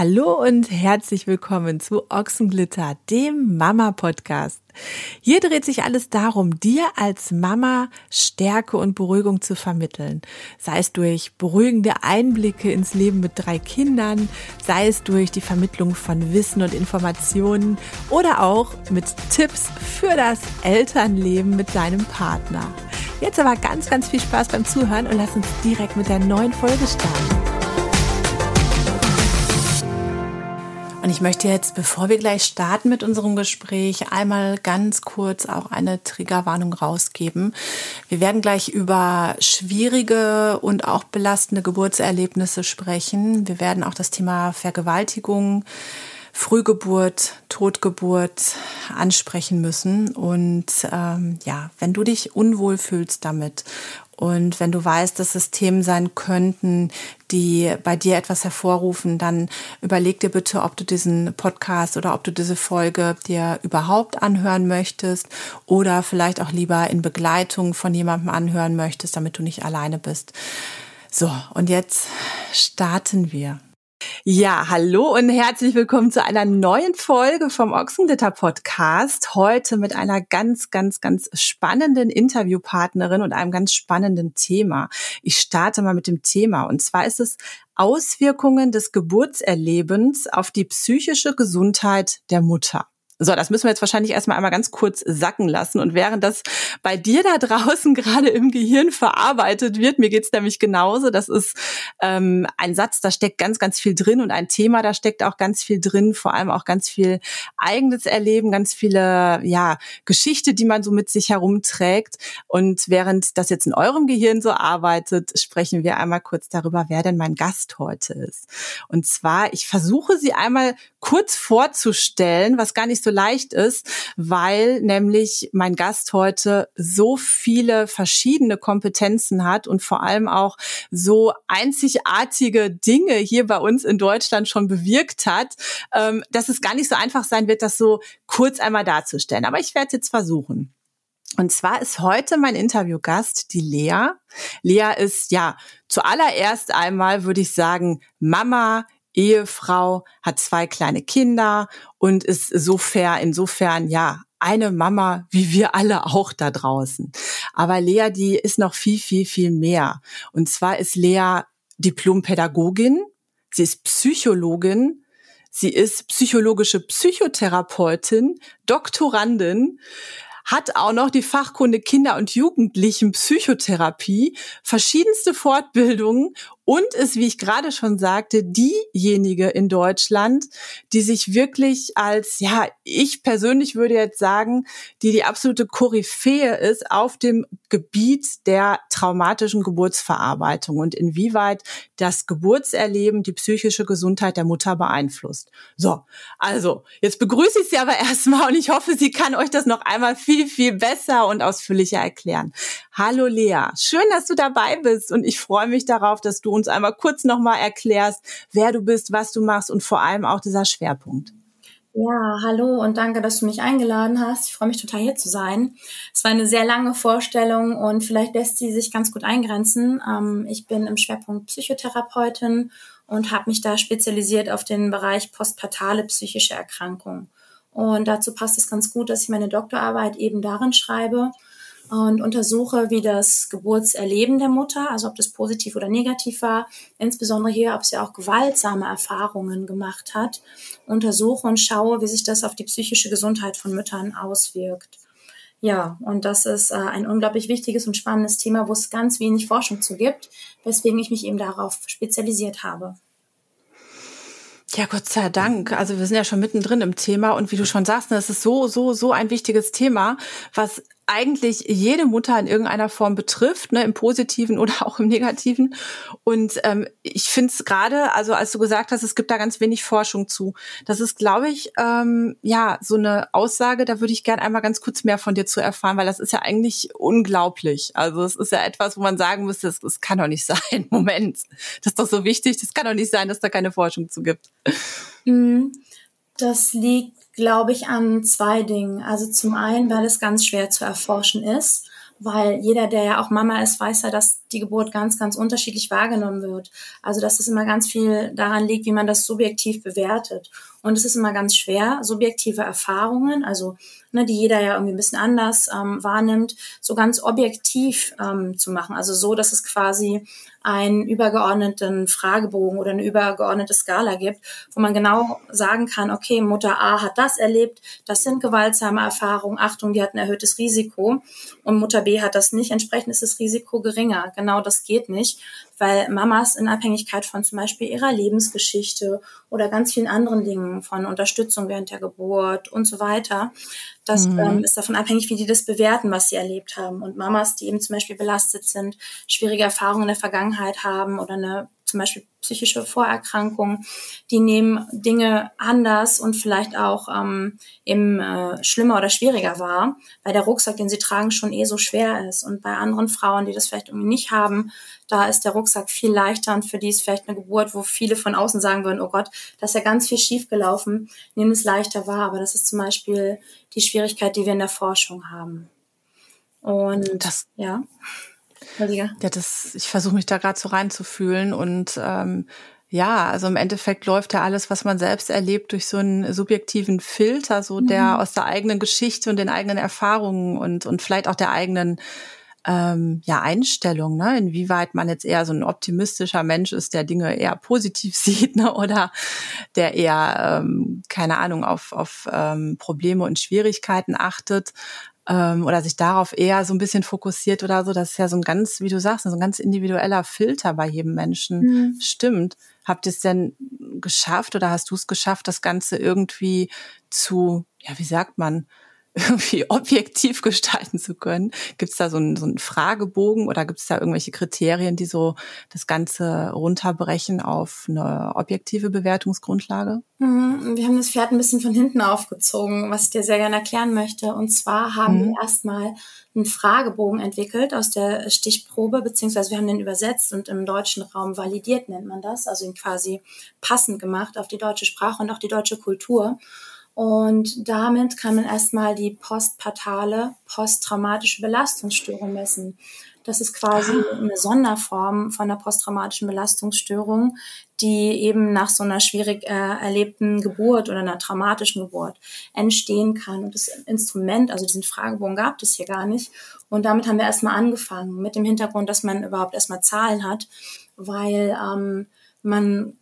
Hallo und herzlich willkommen zu Ochsenglitter, dem Mama-Podcast. Hier dreht sich alles darum, dir als Mama Stärke und Beruhigung zu vermitteln. Sei es durch beruhigende Einblicke ins Leben mit drei Kindern, sei es durch die Vermittlung von Wissen und Informationen oder auch mit Tipps für das Elternleben mit deinem Partner. Jetzt aber ganz, ganz viel Spaß beim Zuhören und lass uns direkt mit der neuen Folge starten. Und ich möchte jetzt, bevor wir gleich starten mit unserem Gespräch, einmal ganz kurz auch eine Triggerwarnung rausgeben. Wir werden gleich über schwierige und auch belastende Geburtserlebnisse sprechen. Wir werden auch das Thema Vergewaltigung, Frühgeburt, Totgeburt ansprechen müssen. Und ähm, ja, wenn du dich unwohl fühlst damit und wenn du weißt, dass es Themen sein könnten, die bei dir etwas hervorrufen, dann überleg dir bitte, ob du diesen Podcast oder ob du diese Folge dir überhaupt anhören möchtest oder vielleicht auch lieber in Begleitung von jemandem anhören möchtest, damit du nicht alleine bist. So, und jetzt starten wir. Ja, hallo und herzlich willkommen zu einer neuen Folge vom Ochsenglitter Podcast. Heute mit einer ganz, ganz, ganz spannenden Interviewpartnerin und einem ganz spannenden Thema. Ich starte mal mit dem Thema und zwar ist es Auswirkungen des Geburtserlebens auf die psychische Gesundheit der Mutter. So, das müssen wir jetzt wahrscheinlich erstmal einmal ganz kurz sacken lassen. Und während das bei dir da draußen gerade im Gehirn verarbeitet wird, mir geht's nämlich genauso. Das ist ähm, ein Satz, da steckt ganz, ganz viel drin und ein Thema, da steckt auch ganz viel drin, vor allem auch ganz viel eigenes Erleben, ganz viele ja, Geschichte, die man so mit sich herumträgt. Und während das jetzt in eurem Gehirn so arbeitet, sprechen wir einmal kurz darüber, wer denn mein Gast heute ist. Und zwar, ich versuche sie einmal kurz vorzustellen, was gar nicht so leicht ist, weil nämlich mein Gast heute so viele verschiedene Kompetenzen hat und vor allem auch so einzigartige Dinge hier bei uns in Deutschland schon bewirkt hat, ähm, dass es gar nicht so einfach sein wird, das so kurz einmal darzustellen. Aber ich werde jetzt versuchen. Und zwar ist heute mein Interviewgast die Lea. Lea ist ja zuallererst einmal, würde ich sagen, Mama, Ehefrau, hat zwei kleine Kinder und ist sofern, insofern, ja, eine Mama, wie wir alle auch da draußen. Aber Lea, die ist noch viel, viel, viel mehr. Und zwar ist Lea Diplompädagogin, sie ist Psychologin, sie ist psychologische Psychotherapeutin, Doktorandin, hat auch noch die Fachkunde Kinder- und Jugendlichen Psychotherapie, verschiedenste Fortbildungen und ist, wie ich gerade schon sagte, diejenige in Deutschland, die sich wirklich als, ja, ich persönlich würde jetzt sagen, die die absolute Koryphäe ist auf dem Gebiet der traumatischen Geburtsverarbeitung und inwieweit das Geburtserleben die psychische Gesundheit der Mutter beeinflusst. So, also, jetzt begrüße ich Sie aber erstmal und ich hoffe, sie kann euch das noch einmal viel, viel besser und ausführlicher erklären. Hallo Lea, schön, dass du dabei bist und ich freue mich darauf, dass du uns einmal kurz nochmal erklärst, wer du bist, was du machst und vor allem auch dieser Schwerpunkt. Ja, hallo und danke, dass du mich eingeladen hast. Ich freue mich total hier zu sein. Es war eine sehr lange Vorstellung und vielleicht lässt sie sich ganz gut eingrenzen. Ähm, ich bin im Schwerpunkt Psychotherapeutin und habe mich da spezialisiert auf den Bereich postpartale psychische Erkrankungen. Und dazu passt es ganz gut, dass ich meine Doktorarbeit eben darin schreibe und untersuche, wie das Geburtserleben der Mutter, also ob das positiv oder negativ war, insbesondere hier, ob sie auch gewaltsame Erfahrungen gemacht hat, untersuche und schaue, wie sich das auf die psychische Gesundheit von Müttern auswirkt. Ja, und das ist äh, ein unglaublich wichtiges und spannendes Thema, wo es ganz wenig Forschung zu gibt, weswegen ich mich eben darauf spezialisiert habe. Ja, Gott sei Dank. Also wir sind ja schon mittendrin im Thema und wie du schon sagst, das ist so, so, so ein wichtiges Thema, was eigentlich jede Mutter in irgendeiner Form betrifft, ne, im Positiven oder auch im Negativen. Und ähm, ich finde es gerade, also als du gesagt hast, es gibt da ganz wenig Forschung zu. Das ist, glaube ich, ähm, ja so eine Aussage. Da würde ich gerne einmal ganz kurz mehr von dir zu erfahren, weil das ist ja eigentlich unglaublich. Also es ist ja etwas, wo man sagen müsste, das, das kann doch nicht sein. Moment, das ist doch so wichtig. Das kann doch nicht sein, dass da keine Forschung zu gibt. Mhm. Das liegt glaube ich, an zwei Dingen. Also zum einen, weil es ganz schwer zu erforschen ist, weil jeder, der ja auch Mama ist, weiß ja, dass die Geburt ganz, ganz unterschiedlich wahrgenommen wird. Also dass es immer ganz viel daran liegt, wie man das subjektiv bewertet. Und es ist immer ganz schwer, subjektive Erfahrungen, also ne, die jeder ja irgendwie ein bisschen anders ähm, wahrnimmt, so ganz objektiv ähm, zu machen. Also so, dass es quasi einen übergeordneten Fragebogen oder eine übergeordnete Skala gibt, wo man genau sagen kann, okay, Mutter A hat das erlebt, das sind gewaltsame Erfahrungen, Achtung, die hat ein erhöhtes Risiko und Mutter B hat das nicht, entsprechend ist das Risiko geringer. Genau das geht nicht, weil Mamas in Abhängigkeit von zum Beispiel ihrer Lebensgeschichte oder ganz vielen anderen Dingen, von Unterstützung während der Geburt und so weiter, das mhm. ähm, ist davon abhängig, wie die das bewerten, was sie erlebt haben. Und Mamas, die eben zum Beispiel belastet sind, schwierige Erfahrungen in der Vergangenheit haben oder eine zum Beispiel psychische Vorerkrankungen, die nehmen Dinge anders und vielleicht auch ähm, eben äh, schlimmer oder schwieriger wahr, weil der Rucksack, den sie tragen, schon eh so schwer ist. Und bei anderen Frauen, die das vielleicht irgendwie nicht haben, da ist der Rucksack viel leichter und für die ist vielleicht eine Geburt, wo viele von außen sagen würden, oh Gott, da ist ja ganz viel schief gelaufen, nehmen es leichter wahr. Aber das ist zum Beispiel die Schwierigkeit, die wir in der Forschung haben. Und das, ja. Ja, das, ich versuche mich da gerade so reinzufühlen und ähm, ja, also im Endeffekt läuft ja alles, was man selbst erlebt, durch so einen subjektiven Filter, so der mhm. aus der eigenen Geschichte und den eigenen Erfahrungen und, und vielleicht auch der eigenen ähm, ja, Einstellung, ne? inwieweit man jetzt eher so ein optimistischer Mensch ist, der Dinge eher positiv sieht, ne? oder der eher, ähm, keine Ahnung, auf, auf ähm, Probleme und Schwierigkeiten achtet ähm, oder sich darauf eher so ein bisschen fokussiert oder so. Das ist ja so ein ganz, wie du sagst, so ein ganz individueller Filter bei jedem Menschen. Mhm. Stimmt. Habt ihr es denn geschafft oder hast du es geschafft, das Ganze irgendwie zu, ja, wie sagt man, irgendwie objektiv gestalten zu können? Gibt es da so einen, so einen Fragebogen oder gibt es da irgendwelche Kriterien, die so das Ganze runterbrechen auf eine objektive Bewertungsgrundlage? Mhm. Wir haben das Pferd ein bisschen von hinten aufgezogen, was ich dir sehr gerne erklären möchte. Und zwar haben mhm. wir erstmal einen Fragebogen entwickelt aus der Stichprobe, beziehungsweise wir haben den übersetzt und im deutschen Raum validiert, nennt man das, also ihn quasi passend gemacht auf die deutsche Sprache und auch die deutsche Kultur. Und damit kann man erstmal die postpartale posttraumatische Belastungsstörung messen. Das ist quasi ah. eine Sonderform von einer posttraumatischen Belastungsstörung, die eben nach so einer schwierig äh, erlebten Geburt oder einer traumatischen Geburt entstehen kann. Und das Instrument, also diesen Fragebogen gab es hier gar nicht. Und damit haben wir erstmal angefangen, mit dem Hintergrund, dass man überhaupt erstmal Zahlen hat, weil ähm, man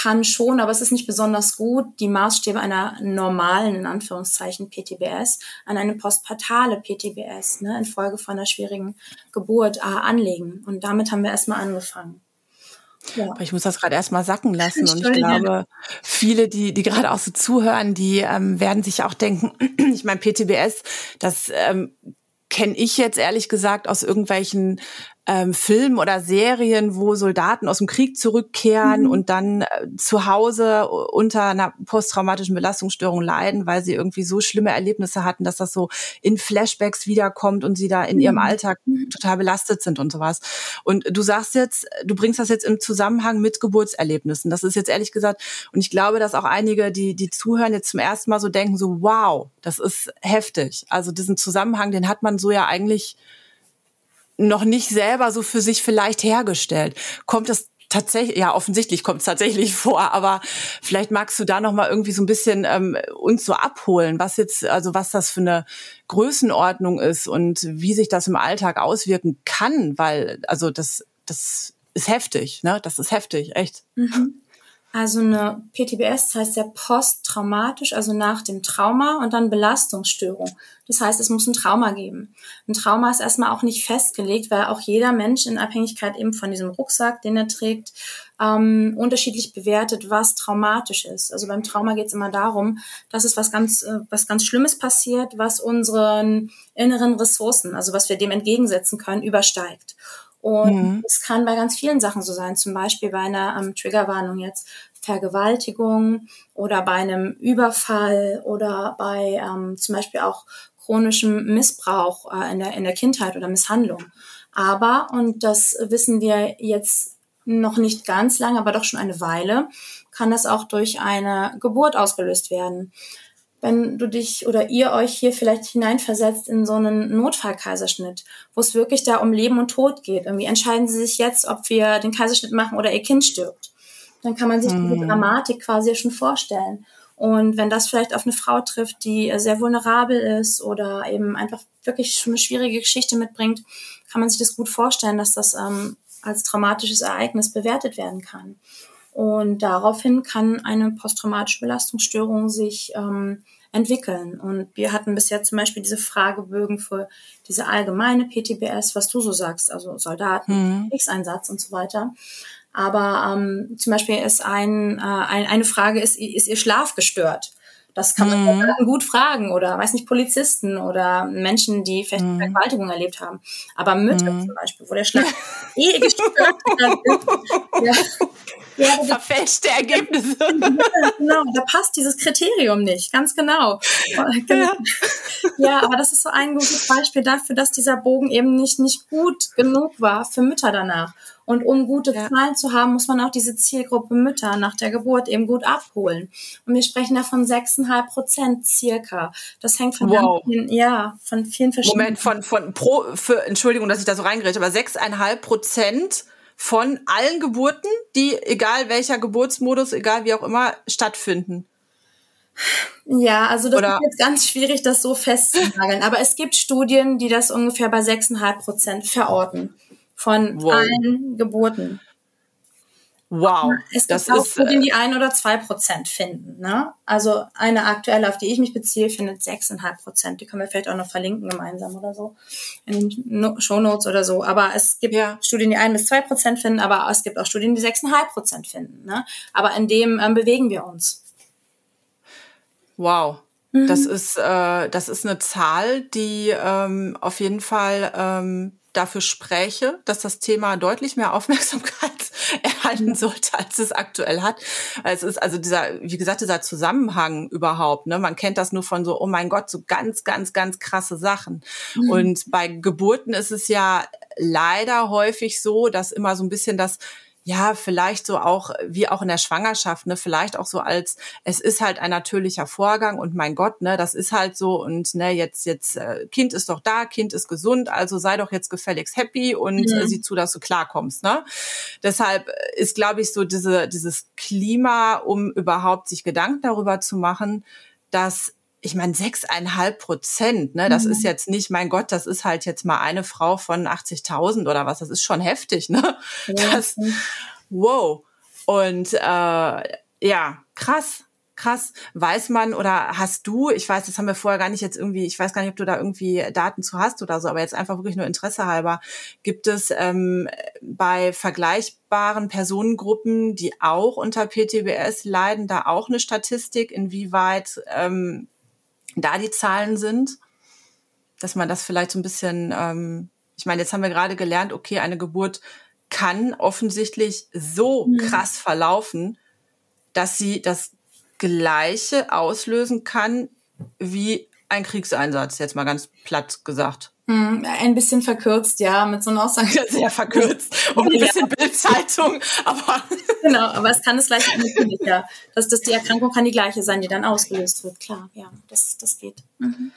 kann schon, aber es ist nicht besonders gut, die Maßstäbe einer normalen, in Anführungszeichen, PTBS an eine postpartale PTBS, ne, infolge von einer schwierigen Geburt, äh, anlegen. Und damit haben wir erstmal angefangen. Ja. Ich muss das gerade erstmal sacken lassen und ich glaube, viele, die, die gerade auch so zuhören, die ähm, werden sich auch denken, ich meine, PTBS, das ähm, kenne ich jetzt ehrlich gesagt aus irgendwelchen ähm, Filmen oder Serien, wo Soldaten aus dem Krieg zurückkehren mhm. und dann äh, zu Hause unter einer posttraumatischen Belastungsstörung leiden, weil sie irgendwie so schlimme Erlebnisse hatten, dass das so in Flashbacks wiederkommt und sie da in mhm. ihrem Alltag mhm. total belastet sind und sowas. Und du sagst jetzt, du bringst das jetzt im Zusammenhang mit Geburtserlebnissen. Das ist jetzt ehrlich gesagt, und ich glaube, dass auch einige, die, die zuhören, jetzt zum ersten Mal so denken, so wow, das ist heftig. Also diesen Zusammenhang, den hat man so ja eigentlich noch nicht selber so für sich vielleicht hergestellt. Kommt es tatsächlich, ja, offensichtlich kommt es tatsächlich vor, aber vielleicht magst du da noch mal irgendwie so ein bisschen ähm, uns so abholen, was jetzt, also was das für eine Größenordnung ist und wie sich das im Alltag auswirken kann, weil, also das, das ist heftig, ne? Das ist heftig, echt. Mhm. Also eine PTBS heißt ja posttraumatisch, also nach dem Trauma und dann Belastungsstörung. Das heißt, es muss ein Trauma geben. Ein Trauma ist erstmal auch nicht festgelegt, weil auch jeder Mensch in Abhängigkeit eben von diesem Rucksack, den er trägt, ähm, unterschiedlich bewertet, was traumatisch ist. Also beim Trauma geht es immer darum, dass es was ganz, äh, was ganz Schlimmes passiert, was unseren inneren Ressourcen, also was wir dem entgegensetzen können, übersteigt. Und mhm. es kann bei ganz vielen Sachen so sein, zum Beispiel bei einer ähm, Triggerwarnung jetzt Vergewaltigung oder bei einem Überfall oder bei ähm, zum Beispiel auch chronischem Missbrauch äh, in, der, in der Kindheit oder Misshandlung. Aber, und das wissen wir jetzt noch nicht ganz lange, aber doch schon eine Weile, kann das auch durch eine Geburt ausgelöst werden. Wenn du dich oder ihr euch hier vielleicht hineinversetzt in so einen Notfallkaiserschnitt, wo es wirklich da um Leben und Tod geht. Irgendwie entscheiden sie sich jetzt, ob wir den Kaiserschnitt machen oder ihr Kind stirbt. Dann kann man sich mhm. diese Dramatik quasi schon vorstellen. Und wenn das vielleicht auf eine Frau trifft, die sehr vulnerabel ist oder eben einfach wirklich schon eine schwierige Geschichte mitbringt, kann man sich das gut vorstellen, dass das ähm, als traumatisches Ereignis bewertet werden kann. Und daraufhin kann eine posttraumatische Belastungsstörung sich ähm, entwickeln. Und wir hatten bisher zum Beispiel diese Fragebögen für diese allgemeine PTBS, was du so sagst, also Soldaten, mhm. Kriegseinsatz und so weiter. Aber ähm, zum Beispiel ist ein, äh, ein, eine Frage, ist, ist ihr Schlaf gestört? Das kann man mhm. gut fragen oder weiß nicht, Polizisten oder Menschen, die vielleicht mhm. Vergewaltigung erlebt haben. Aber Mütter mhm. zum Beispiel, wo der Schlaf eh gestört ist. Ja. Ja, Verfälschte Ergebnisse. genau, da passt dieses Kriterium nicht, ganz genau. Ja. ja, aber das ist so ein gutes Beispiel dafür, dass dieser Bogen eben nicht, nicht gut genug war für Mütter danach. Und um gute ja. Zahlen zu haben, muss man auch diese Zielgruppe Mütter nach der Geburt eben gut abholen. Und wir sprechen da von 6,5 Prozent circa. Das hängt von wow. vielen, ja, von vielen verschiedenen. Moment, von, von pro, für, Entschuldigung, dass ich da so reingeredet, aber 6,5 Prozent von allen Geburten, die, egal welcher Geburtsmodus, egal wie auch immer, stattfinden. Ja, also das Oder ist jetzt ganz schwierig, das so festzunageln. Aber es gibt Studien, die das ungefähr bei 6,5 Prozent verorten von wow. allen Geburten. Wow. Es gibt das auch ist, Studien, die ein oder zwei Prozent finden. Ne? Also eine aktuelle, auf die ich mich beziehe, findet sechseinhalb Prozent. Die können wir vielleicht auch noch verlinken gemeinsam oder so in den Show Notes oder so. Aber es gibt ja. Studien, die ein bis zwei Prozent finden, aber es gibt auch Studien, die sechseinhalb Prozent finden. Ne? Aber in dem ähm, bewegen wir uns. Wow. Mhm. Das ist äh, das ist eine Zahl, die ähm, auf jeden Fall ähm, dafür spräche, dass das Thema deutlich mehr Aufmerksamkeit erhalten sollte, als es aktuell hat. Es ist also dieser, wie gesagt, dieser Zusammenhang überhaupt. Ne? Man kennt das nur von so, oh mein Gott, so ganz, ganz, ganz krasse Sachen. Mhm. Und bei Geburten ist es ja leider häufig so, dass immer so ein bisschen das ja, vielleicht so auch, wie auch in der Schwangerschaft, ne, vielleicht auch so als, es ist halt ein natürlicher Vorgang und mein Gott, ne, das ist halt so und ne, jetzt, jetzt, äh, Kind ist doch da, Kind ist gesund, also sei doch jetzt gefälligst happy und äh, mhm. äh, sieh zu, dass du klarkommst, ne. Deshalb ist, glaube ich, so diese, dieses Klima, um überhaupt sich Gedanken darüber zu machen, dass ich meine, sechseinhalb Prozent, ne, das mhm. ist jetzt nicht, mein Gott, das ist halt jetzt mal eine Frau von 80.000 oder was, das ist schon heftig, ne? Ja. Das, wow. Und äh, ja, krass, krass. Weiß man oder hast du, ich weiß, das haben wir vorher gar nicht jetzt irgendwie, ich weiß gar nicht, ob du da irgendwie Daten zu hast oder so, aber jetzt einfach wirklich nur Interesse halber, gibt es ähm, bei vergleichbaren Personengruppen, die auch unter PTBS leiden, da auch eine Statistik, inwieweit ähm, da die Zahlen sind, dass man das vielleicht so ein bisschen, ähm, ich meine, jetzt haben wir gerade gelernt, okay, eine Geburt kann offensichtlich so mhm. krass verlaufen, dass sie das Gleiche auslösen kann wie ein Kriegseinsatz, jetzt mal ganz platt gesagt. Hm, ein bisschen verkürzt, ja, mit so einer Aussage. Ja, sehr verkürzt. Und ein bisschen ja. Bildzeitung, aber. Genau, aber es kann das gleiche natürlich, ja. Das, das, die Erkrankung kann die gleiche sein, die dann ausgelöst wird, klar, ja, das, das geht. Mhm.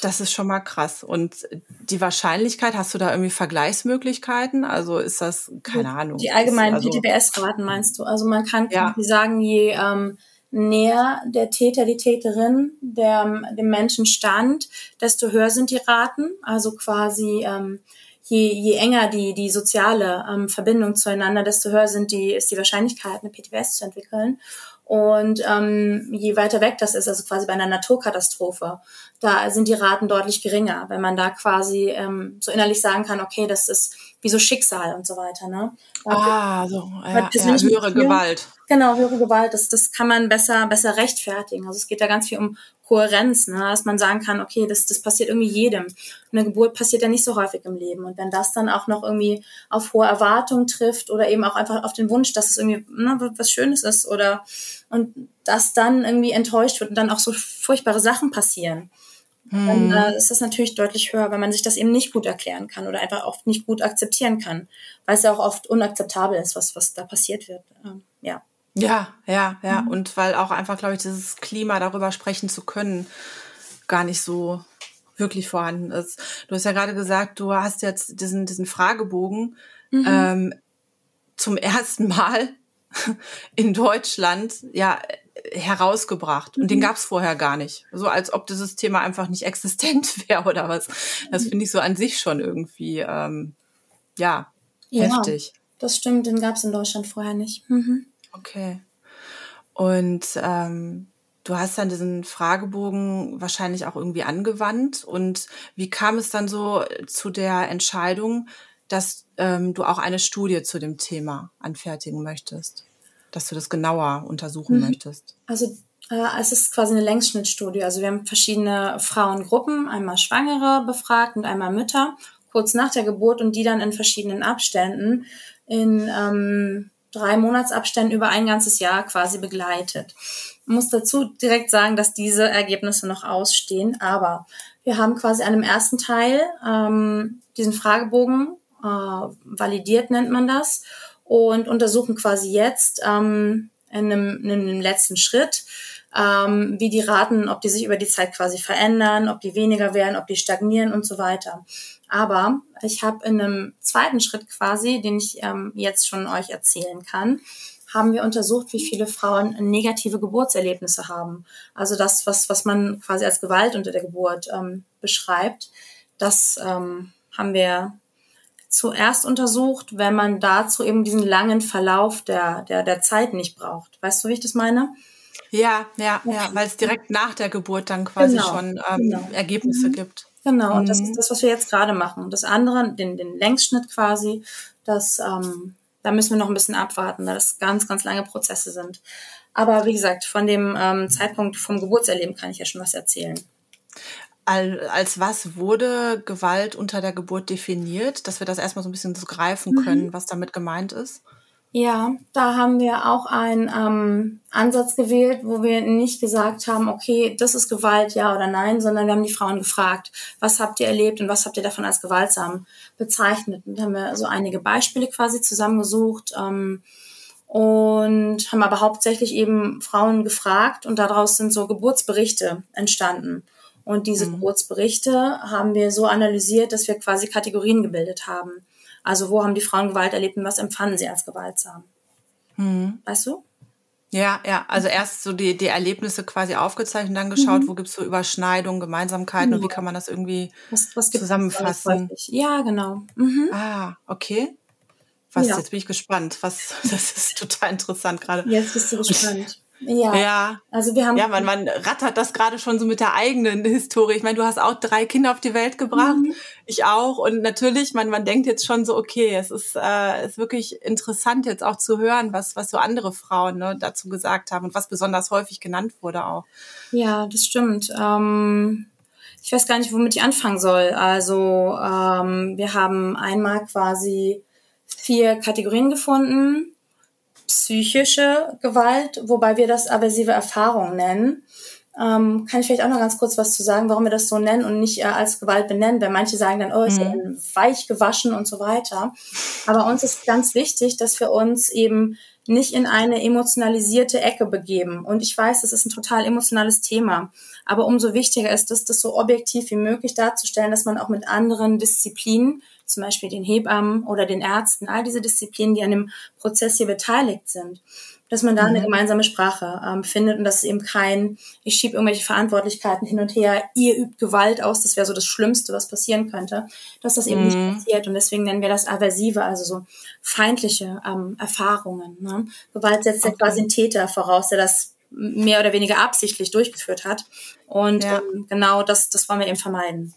Das ist schon mal krass. Und die Wahrscheinlichkeit, hast du da irgendwie Vergleichsmöglichkeiten? Also ist das, keine Ahnung. Die allgemeinen also, PTBS-Raten meinst du? Also man kann ja. sagen, je ähm, näher der Täter, die Täterin der, dem Menschen stand, desto höher sind die Raten. Also quasi ähm, je, je enger die, die soziale ähm, Verbindung zueinander, desto höher sind die, ist die Wahrscheinlichkeit, eine PTBS zu entwickeln. Und ähm, je weiter weg das ist, also quasi bei einer Naturkatastrophe, da sind die Raten deutlich geringer, wenn man da quasi ähm, so innerlich sagen kann, okay, das ist wie so Schicksal und so weiter. Ne? Ah, so ja, ja, höhere Gewalt. Genau, höhere Gewalt, das, das kann man besser, besser rechtfertigen. Also es geht da ganz viel um Kohärenz, ne? dass man sagen kann, okay, das, das passiert irgendwie jedem. Und eine Geburt passiert ja nicht so häufig im Leben. Und wenn das dann auch noch irgendwie auf hohe Erwartungen trifft oder eben auch einfach auf den Wunsch, dass es irgendwie ne, was Schönes ist oder und das dann irgendwie enttäuscht wird und dann auch so furchtbare Sachen passieren, dann hm. äh, ist das natürlich deutlich höher, weil man sich das eben nicht gut erklären kann oder einfach oft nicht gut akzeptieren kann, weil es ja auch oft unakzeptabel ist, was, was da passiert wird. Ähm, ja. Ja, ja, ja. Mhm. Und weil auch einfach, glaube ich, dieses Klima darüber sprechen zu können, gar nicht so wirklich vorhanden ist. Du hast ja gerade gesagt, du hast jetzt diesen, diesen Fragebogen mhm. ähm, zum ersten Mal in Deutschland ja herausgebracht. Und mhm. den gab es vorher gar nicht. So als ob dieses Thema einfach nicht existent wäre oder was. Das finde ich so an sich schon irgendwie ähm, ja, ja heftig. Das stimmt, den gab es in Deutschland vorher nicht. Mhm. Okay. Und ähm, du hast dann diesen Fragebogen wahrscheinlich auch irgendwie angewandt. Und wie kam es dann so zu der Entscheidung, dass ähm, du auch eine Studie zu dem Thema anfertigen möchtest? Dass du das genauer untersuchen mhm. möchtest? Also äh, es ist quasi eine Längsschnittstudie. Also wir haben verschiedene Frauengruppen, einmal Schwangere befragt und einmal Mütter, kurz nach der Geburt und die dann in verschiedenen Abständen in ähm, drei Monatsabständen über ein ganzes Jahr quasi begleitet. Ich muss dazu direkt sagen, dass diese Ergebnisse noch ausstehen, aber wir haben quasi an dem ersten Teil ähm, diesen Fragebogen äh, validiert, nennt man das, und untersuchen quasi jetzt ähm, in, einem, in einem letzten Schritt, ähm, wie die Raten, ob die sich über die Zeit quasi verändern, ob die weniger werden, ob die stagnieren und so weiter. Aber ich habe in einem zweiten Schritt quasi, den ich ähm, jetzt schon euch erzählen kann, haben wir untersucht, wie viele Frauen negative Geburtserlebnisse haben. Also das, was, was man quasi als Gewalt unter der Geburt ähm, beschreibt, das ähm, haben wir zuerst untersucht, wenn man dazu eben diesen langen Verlauf der, der, der Zeit nicht braucht. Weißt du, wie ich das meine? Ja, ja, ja, weil es direkt nach der Geburt dann quasi genau, schon ähm, genau. Ergebnisse mhm. gibt. Genau, und das ist mhm. das, was wir jetzt gerade machen. Und das andere, den, den Längsschnitt quasi, das, ähm, da müssen wir noch ein bisschen abwarten, da das ganz, ganz lange Prozesse sind. Aber wie gesagt, von dem ähm, Zeitpunkt vom Geburtserleben kann ich ja schon was erzählen. Als was wurde Gewalt unter der Geburt definiert, dass wir das erstmal so ein bisschen so greifen mhm. können, mhm. was damit gemeint ist? Ja, da haben wir auch einen ähm, Ansatz gewählt, wo wir nicht gesagt haben, okay, das ist Gewalt, ja oder nein, sondern wir haben die Frauen gefragt, was habt ihr erlebt und was habt ihr davon als gewaltsam bezeichnet? Und haben wir so einige Beispiele quasi zusammengesucht ähm, und haben aber hauptsächlich eben Frauen gefragt und daraus sind so Geburtsberichte entstanden. Und diese mhm. Geburtsberichte haben wir so analysiert, dass wir quasi Kategorien gebildet haben. Also wo haben die Frauen Gewalt erlebt und was empfanden sie als gewaltsam? Mhm. Weißt du? Ja, ja, also erst so die, die Erlebnisse quasi aufgezeichnet dann geschaut, mhm. wo gibt's so Überschneidungen, Gemeinsamkeiten mhm. und wie kann man das irgendwie was, was zusammenfassen? Ja, genau. Mhm. Ah, okay. Was, ja. jetzt bin ich gespannt. Was, das ist total interessant gerade. Jetzt bist du gespannt. Ja. ja. Also wir haben. Ja, man, man rattert das gerade schon so mit der eigenen Historie. Ich meine, du hast auch drei Kinder auf die Welt gebracht. Mhm. Ich auch. Und natürlich, man, man denkt jetzt schon so, okay, es ist, äh, ist wirklich interessant jetzt auch zu hören, was, was so andere Frauen ne, dazu gesagt haben und was besonders häufig genannt wurde auch. Ja, das stimmt. Ähm ich weiß gar nicht, womit ich anfangen soll. Also ähm, wir haben einmal quasi vier Kategorien gefunden psychische Gewalt, wobei wir das aversive Erfahrung nennen. Ähm, kann ich vielleicht auch noch ganz kurz was zu sagen, warum wir das so nennen und nicht äh, als Gewalt benennen, weil manche sagen dann, oh, ist ja mhm. weich gewaschen und so weiter. Aber uns ist ganz wichtig, dass wir uns eben nicht in eine emotionalisierte Ecke begeben. Und ich weiß, das ist ein total emotionales Thema. Aber umso wichtiger ist es, das so objektiv wie möglich darzustellen, dass man auch mit anderen Disziplinen zum Beispiel den Hebammen oder den Ärzten, all diese Disziplinen, die an dem Prozess hier beteiligt sind, dass man da mhm. eine gemeinsame Sprache ähm, findet und dass es eben kein, ich schiebe irgendwelche Verantwortlichkeiten hin und her, ihr übt Gewalt aus, das wäre so das Schlimmste, was passieren könnte, dass das eben mhm. nicht passiert und deswegen nennen wir das aversive, also so feindliche ähm, Erfahrungen. Ne? Gewalt setzt okay. ja quasi einen Täter voraus, der das mehr oder weniger absichtlich durchgeführt hat und ja. ähm, genau das, das wollen wir eben vermeiden.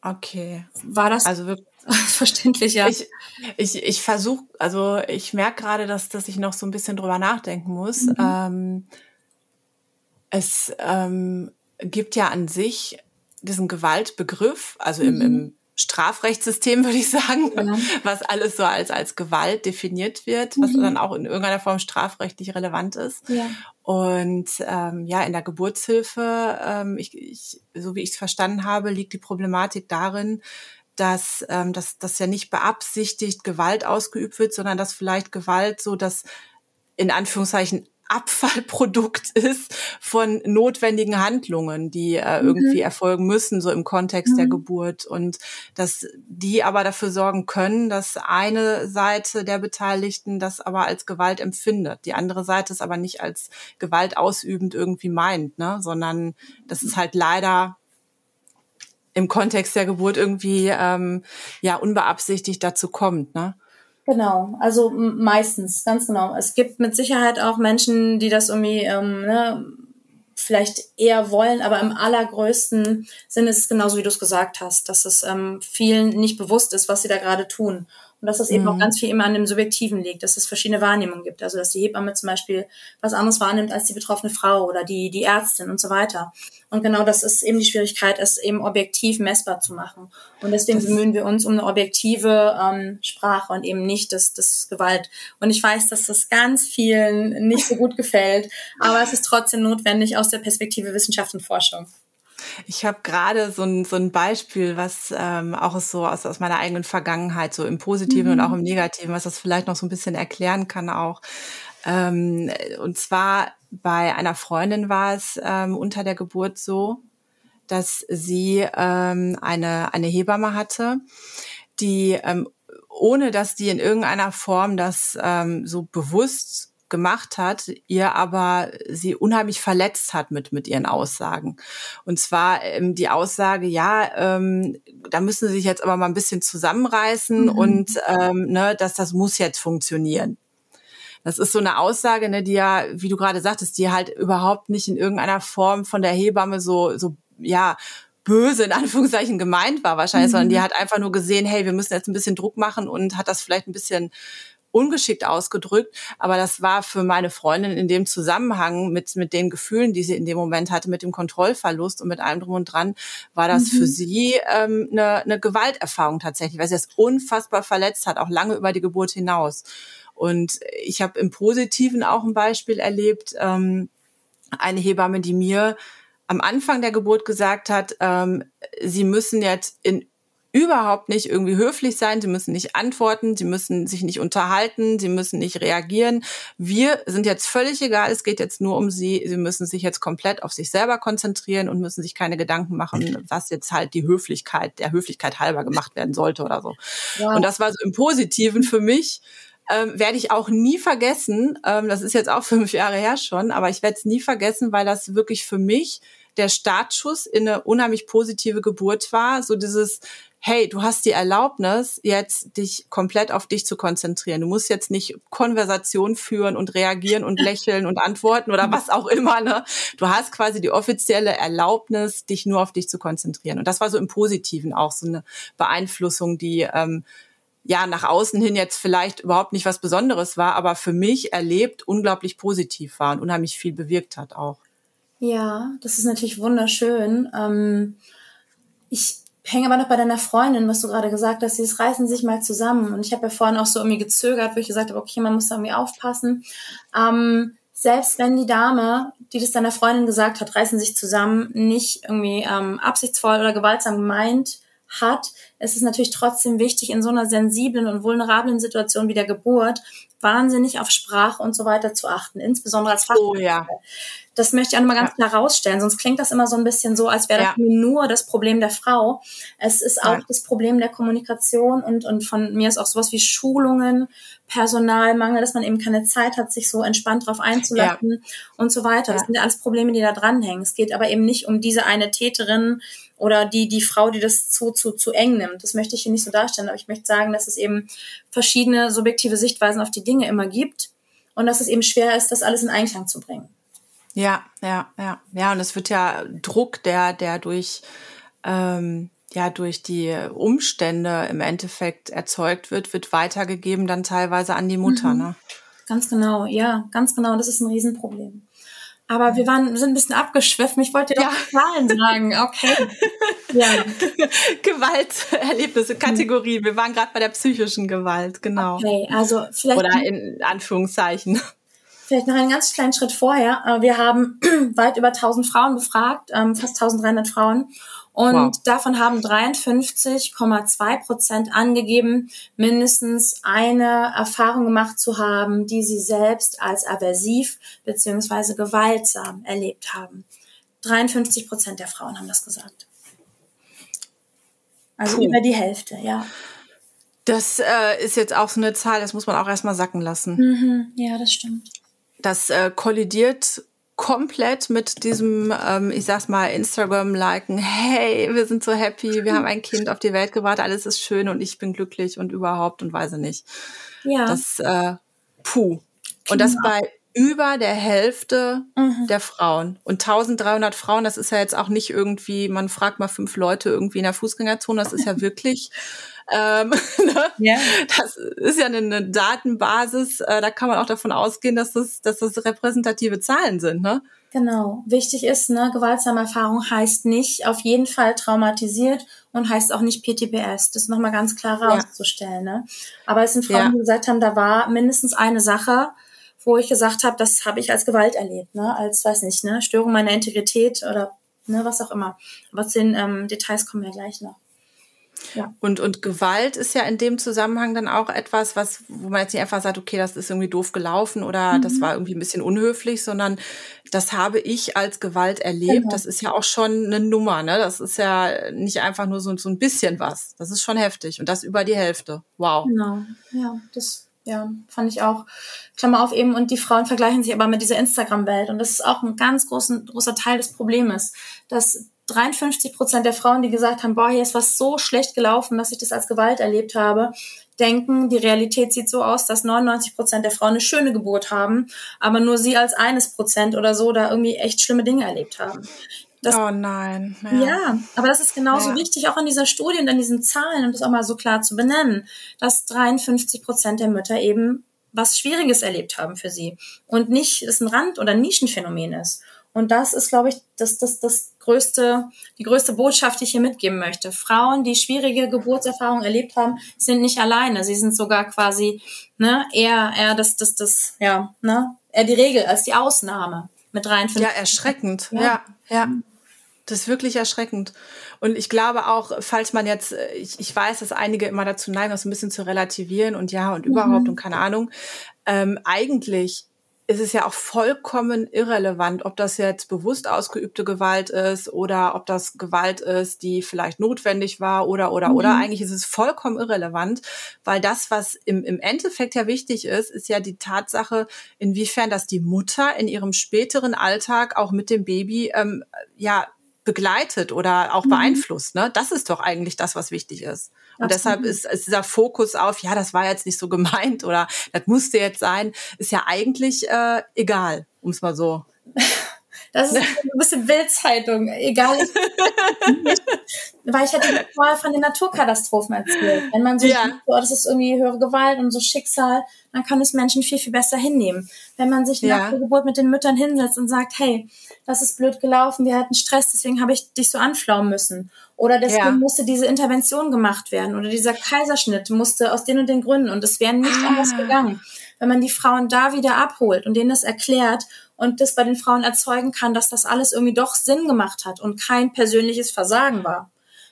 Okay. War das also verständlich, ja? Ich, ich, ich versuche, also ich merke gerade, dass, dass ich noch so ein bisschen drüber nachdenken muss. Mhm. Ähm, es ähm, gibt ja an sich diesen Gewaltbegriff, also mhm. im, im Strafrechtssystem, würde ich sagen, ja. was alles so als, als Gewalt definiert wird, was mhm. dann auch in irgendeiner Form strafrechtlich relevant ist. Ja. Und ähm, ja, in der Geburtshilfe, ähm, ich, ich, so wie ich es verstanden habe, liegt die Problematik darin, dass, ähm, dass, dass ja nicht beabsichtigt Gewalt ausgeübt wird, sondern dass vielleicht Gewalt so das in Anführungszeichen Abfallprodukt ist von notwendigen Handlungen, die äh, mhm. irgendwie erfolgen müssen, so im Kontext mhm. der Geburt. Und dass die aber dafür sorgen können, dass eine Seite der Beteiligten das aber als Gewalt empfindet. Die andere Seite es aber nicht als Gewalt ausübend irgendwie meint, ne? sondern das ist halt leider im Kontext der Geburt irgendwie ähm, ja unbeabsichtigt dazu kommt. Ne? Genau, also meistens, ganz genau. Es gibt mit Sicherheit auch Menschen, die das irgendwie ähm, ne, vielleicht eher wollen, aber im allergrößten Sinne ist es genauso, wie du es gesagt hast, dass es ähm, vielen nicht bewusst ist, was sie da gerade tun. Und dass das eben mhm. auch ganz viel immer an dem Subjektiven liegt, dass es verschiedene Wahrnehmungen gibt. Also dass die Hebamme zum Beispiel was anderes wahrnimmt als die betroffene Frau oder die, die Ärztin und so weiter. Und genau das ist eben die Schwierigkeit, es eben objektiv messbar zu machen. Und deswegen das bemühen wir uns um eine objektive ähm, Sprache und eben nicht das, das Gewalt. Und ich weiß, dass das ganz vielen nicht so gut gefällt, aber es ist trotzdem notwendig aus der Perspektive Wissenschaft und Forschung. Ich habe gerade so ein, so ein Beispiel, was ähm, auch so aus, aus meiner eigenen Vergangenheit, so im Positiven mhm. und auch im Negativen, was das vielleicht noch so ein bisschen erklären kann auch. Ähm, und zwar bei einer Freundin war es ähm, unter der Geburt so, dass sie ähm, eine, eine Hebamme hatte, die ähm, ohne dass die in irgendeiner Form das ähm, so bewusst gemacht hat, ihr aber sie unheimlich verletzt hat mit, mit ihren Aussagen. Und zwar ähm, die Aussage, ja, ähm, da müssen sie sich jetzt aber mal ein bisschen zusammenreißen mhm. und ähm, ne, dass das muss jetzt funktionieren. Das ist so eine Aussage, ne, die ja, wie du gerade sagtest, die halt überhaupt nicht in irgendeiner Form von der Hebamme so, so, ja, böse in Anführungszeichen gemeint war wahrscheinlich, mhm. sondern die hat einfach nur gesehen, hey, wir müssen jetzt ein bisschen Druck machen und hat das vielleicht ein bisschen ungeschickt ausgedrückt, aber das war für meine Freundin in dem Zusammenhang mit, mit den Gefühlen, die sie in dem Moment hatte, mit dem Kontrollverlust und mit allem drum und dran, war das mhm. für sie ähm, eine, eine Gewalterfahrung tatsächlich, weil sie es unfassbar verletzt hat, auch lange über die Geburt hinaus. Und ich habe im Positiven auch ein Beispiel erlebt, ähm, eine Hebamme, die mir am Anfang der Geburt gesagt hat, ähm, sie müssen jetzt in überhaupt nicht irgendwie höflich sein, sie müssen nicht antworten, sie müssen sich nicht unterhalten, sie müssen nicht reagieren. Wir sind jetzt völlig egal, es geht jetzt nur um sie, sie müssen sich jetzt komplett auf sich selber konzentrieren und müssen sich keine Gedanken machen, was jetzt halt die Höflichkeit, der Höflichkeit halber gemacht werden sollte oder so. Ja. Und das war so im Positiven für mich. Ähm, werde ich auch nie vergessen. Ähm, das ist jetzt auch fünf Jahre her schon, aber ich werde es nie vergessen, weil das wirklich für mich der Startschuss in eine unheimlich positive Geburt war. So dieses, hey, du hast die Erlaubnis, jetzt dich komplett auf dich zu konzentrieren. Du musst jetzt nicht Konversation führen und reagieren und lächeln und antworten oder was auch immer. Ne? Du hast quasi die offizielle Erlaubnis, dich nur auf dich zu konzentrieren. Und das war so im Positiven auch so eine Beeinflussung, die ähm, ja nach außen hin jetzt vielleicht überhaupt nicht was Besonderes war, aber für mich erlebt unglaublich positiv war und unheimlich viel bewirkt hat auch. Ja, das ist natürlich wunderschön. Ähm, ich hänge aber noch bei deiner Freundin, was du gerade gesagt hast, sie reißen sich mal zusammen. Und ich habe ja vorhin auch so irgendwie gezögert, wo ich gesagt habe, okay, man muss da irgendwie aufpassen. Ähm, selbst wenn die Dame, die das deiner Freundin gesagt hat, reißen sich zusammen, nicht irgendwie ähm, absichtsvoll oder gewaltsam gemeint hat, ist es natürlich trotzdem wichtig, in so einer sensiblen und vulnerablen Situation wie der Geburt wahnsinnig auf Sprache und so weiter zu achten, insbesondere als Fachkraft. Oh, ja. Das möchte ich auch nochmal ganz ja. klar rausstellen, sonst klingt das immer so ein bisschen so, als wäre das ja. nur das Problem der Frau. Es ist auch das Problem der Kommunikation und, und von mir ist auch sowas wie Schulungen, Personalmangel, dass man eben keine Zeit hat, sich so entspannt drauf einzulassen und so weiter. Das sind ja alles Probleme, die da dranhängen. Es geht aber eben nicht um diese eine Täterin oder die, die Frau, die das zu, zu, zu eng nimmt. Das möchte ich hier nicht so darstellen, aber ich möchte sagen, dass es eben verschiedene subjektive Sichtweisen auf die Dinge immer gibt und dass es eben schwer ist, das alles in Einklang zu bringen. Ja, ja, ja, ja. Und es wird ja Druck, der, der durch, ähm, ja, durch die Umstände im Endeffekt erzeugt wird, wird weitergegeben dann teilweise an die Mutter, mhm. ne? Ganz genau, ja, ganz genau. Das ist ein Riesenproblem. Aber wir waren, sind ein bisschen abgeschwiffen. Ich wollte dir doch ja. Zahlen sagen. Okay. Ja. Gewalterlebnisse, Kategorien. Wir waren gerade bei der psychischen Gewalt, genau. Okay, also vielleicht. Oder in Anführungszeichen. Vielleicht noch einen ganz kleinen Schritt vorher. Äh, wir haben weit über 1000 Frauen befragt, ähm, fast 1300 Frauen. Und wow. davon haben 53,2 Prozent angegeben, mindestens eine Erfahrung gemacht zu haben, die sie selbst als aversiv beziehungsweise gewaltsam erlebt haben. 53 Prozent der Frauen haben das gesagt. Also Puh. über die Hälfte, ja. Das äh, ist jetzt auch so eine Zahl, das muss man auch erstmal sacken lassen. Mhm, ja, das stimmt. Das äh, kollidiert komplett mit diesem, ähm, ich sag's mal, Instagram-Liken, hey, wir sind so happy, wir haben ein Kind auf die Welt gebracht, alles ist schön und ich bin glücklich und überhaupt und weiß nicht. Ja. Das, äh, puh. Und das bei über der Hälfte mhm. der Frauen. Und 1300 Frauen, das ist ja jetzt auch nicht irgendwie, man fragt mal fünf Leute irgendwie in der Fußgängerzone, das ist ja wirklich, ähm, ne? ja. das ist ja eine, eine Datenbasis, äh, da kann man auch davon ausgehen, dass das, dass das repräsentative Zahlen sind, ne? Genau. Wichtig ist, ne, gewaltsame Erfahrung heißt nicht auf jeden Fall traumatisiert und heißt auch nicht PTBS. Das nochmal ganz klar rauszustellen. Ja. Ne? Aber es sind Frauen, ja. die gesagt haben, da war mindestens eine Sache, wo ich gesagt habe, das habe ich als Gewalt erlebt, ne? als, weiß nicht, ne? Störung meiner Integrität oder ne, was auch immer. Aber zu den ähm, Details kommen wir gleich noch. Ja. Und, und Gewalt ist ja in dem Zusammenhang dann auch etwas, was, wo man jetzt nicht einfach sagt, okay, das ist irgendwie doof gelaufen oder mhm. das war irgendwie ein bisschen unhöflich, sondern das habe ich als Gewalt erlebt. Genau. Das ist ja auch schon eine Nummer, ne? Das ist ja nicht einfach nur so, so ein bisschen was. Das ist schon heftig. Und das über die Hälfte. Wow. Genau. Ja, das ja, fand ich auch. Klammer auf eben, und die Frauen vergleichen sich aber mit dieser Instagram-Welt. Und das ist auch ein ganz großen, großer Teil des Problems, dass 53 Prozent der Frauen, die gesagt haben, boah, hier ist was so schlecht gelaufen, dass ich das als Gewalt erlebt habe, denken, die Realität sieht so aus, dass 99 Prozent der Frauen eine schöne Geburt haben, aber nur sie als eines Prozent oder so da irgendwie echt schlimme Dinge erlebt haben. Das, oh nein. Ja. ja. aber das ist genauso ja. wichtig, auch in dieser Studie und in diesen Zahlen, um das auch mal so klar zu benennen, dass 53 Prozent der Mütter eben was Schwieriges erlebt haben für sie und nicht es ein Rand- oder Nischenphänomen ist. Und das ist, glaube ich, das, das, das größte, die größte Botschaft, die ich hier mitgeben möchte. Frauen, die schwierige Geburtserfahrungen erlebt haben, sind nicht alleine. Sie sind sogar quasi ne, eher, eher das, das, das, ja, ne, eher die Regel als die Ausnahme mit 53. Ja, erschreckend. Ja, ja. ja. Das ist wirklich erschreckend. Und ich glaube auch, falls man jetzt, äh, ich, ich weiß, dass einige immer dazu neigen, das ein bisschen zu relativieren und ja und überhaupt mhm. und keine Ahnung. Ähm, eigentlich ist es ja auch vollkommen irrelevant, ob das jetzt bewusst ausgeübte Gewalt ist oder ob das Gewalt ist, die vielleicht notwendig war oder oder mhm. oder. Eigentlich ist es vollkommen irrelevant, weil das, was im, im Endeffekt ja wichtig ist, ist ja die Tatsache, inwiefern das die Mutter in ihrem späteren Alltag auch mit dem Baby ähm, ja begleitet oder auch mhm. beeinflusst. Ne? Das ist doch eigentlich das, was wichtig ist. Und Absolut. deshalb ist, ist dieser Fokus auf, ja, das war jetzt nicht so gemeint oder das musste jetzt sein, ist ja eigentlich äh, egal, um es mal so. Das ist ein bisschen Bildzeitung, egal. Weil ich hatte vorher von den Naturkatastrophen erzählt. Wenn man so ja. sieht, oh, das ist irgendwie höhere Gewalt und so Schicksal, dann kann es Menschen viel, viel besser hinnehmen. Wenn man sich ja. nach der Geburt mit den Müttern hinsetzt und sagt, hey, das ist blöd gelaufen, wir hatten Stress, deswegen habe ich dich so anflauen müssen. Oder deswegen ja. musste diese Intervention gemacht werden. Oder dieser Kaiserschnitt musste aus den und den Gründen. Und es wäre nicht ah. anders gegangen. Wenn man die Frauen da wieder abholt und denen das erklärt und das bei den Frauen erzeugen kann, dass das alles irgendwie doch Sinn gemacht hat und kein persönliches Versagen war.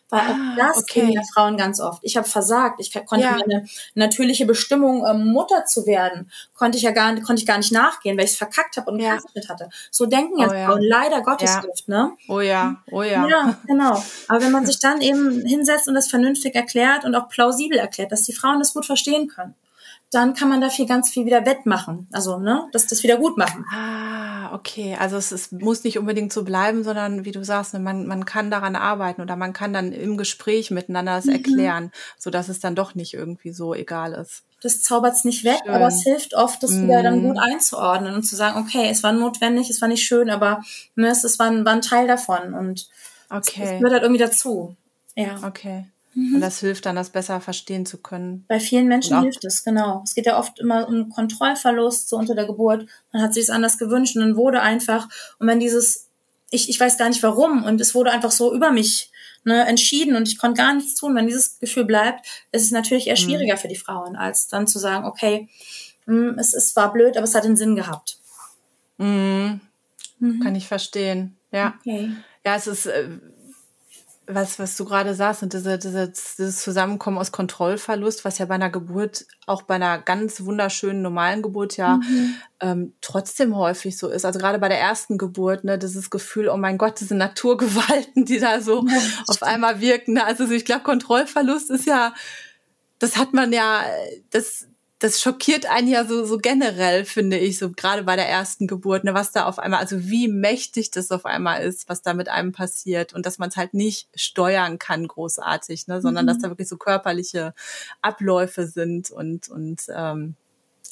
Weil ah, auch das okay. kennen ja Frauen ganz oft. Ich habe versagt. Ich konnte ja. meine natürliche Bestimmung, ähm, Mutter zu werden, konnte ich ja gar, konnte ich gar nicht nachgehen, weil ich es verkackt habe und ja. hatte. So denken ja oh, Frauen. Ja. Leider Gottes ja. Ne? Oh ja, oh ja. Ja, genau. Aber wenn man sich dann eben hinsetzt und das vernünftig erklärt und auch plausibel erklärt, dass die Frauen das gut verstehen können dann kann man dafür ganz viel wieder wettmachen. Also, ne, dass das wieder gut machen. Ah, okay. Also es, es muss nicht unbedingt so bleiben, sondern wie du sagst, ne, man, man kann daran arbeiten oder man kann dann im Gespräch miteinander das mhm. erklären, sodass es dann doch nicht irgendwie so egal ist. Das zaubert es nicht weg, schön. aber es hilft oft, das mhm. wieder dann gut einzuordnen und zu sagen, okay, es war notwendig, es war nicht schön, aber ne, es, es war, ein, war ein Teil davon und okay. es gehört halt irgendwie dazu. Ja. Okay. Mhm. Und das hilft dann, das besser verstehen zu können. Bei vielen Menschen hilft es, genau. Es geht ja oft immer um Kontrollverlust so unter der Geburt. Man hat sich es anders gewünscht und dann wurde einfach, und wenn dieses, ich, ich weiß gar nicht warum, und es wurde einfach so über mich ne, entschieden und ich konnte gar nichts tun, wenn dieses Gefühl bleibt, ist es natürlich eher mhm. schwieriger mhm. für die Frauen, als dann zu sagen, okay, mh, hm, es, es war blöd, aber es hat den Sinn gehabt. Mhm. Mhm. Kann ich verstehen. Ja. Okay. Ja, es ist, äh, was, was du gerade sagst und diese, diese, dieses Zusammenkommen aus Kontrollverlust, was ja bei einer Geburt, auch bei einer ganz wunderschönen normalen Geburt ja mhm. ähm, trotzdem häufig so ist. Also gerade bei der ersten Geburt, ne, dieses Gefühl, oh mein Gott, diese Naturgewalten, die da so ja, auf einmal wirken. Ne? Also ich glaube, Kontrollverlust ist ja, das hat man ja, das, das schockiert einen ja so, so generell, finde ich, so gerade bei der ersten Geburt, ne, was da auf einmal, also wie mächtig das auf einmal ist, was da mit einem passiert und dass man es halt nicht steuern kann, großartig, ne, sondern mhm. dass da wirklich so körperliche Abläufe sind und, und ähm,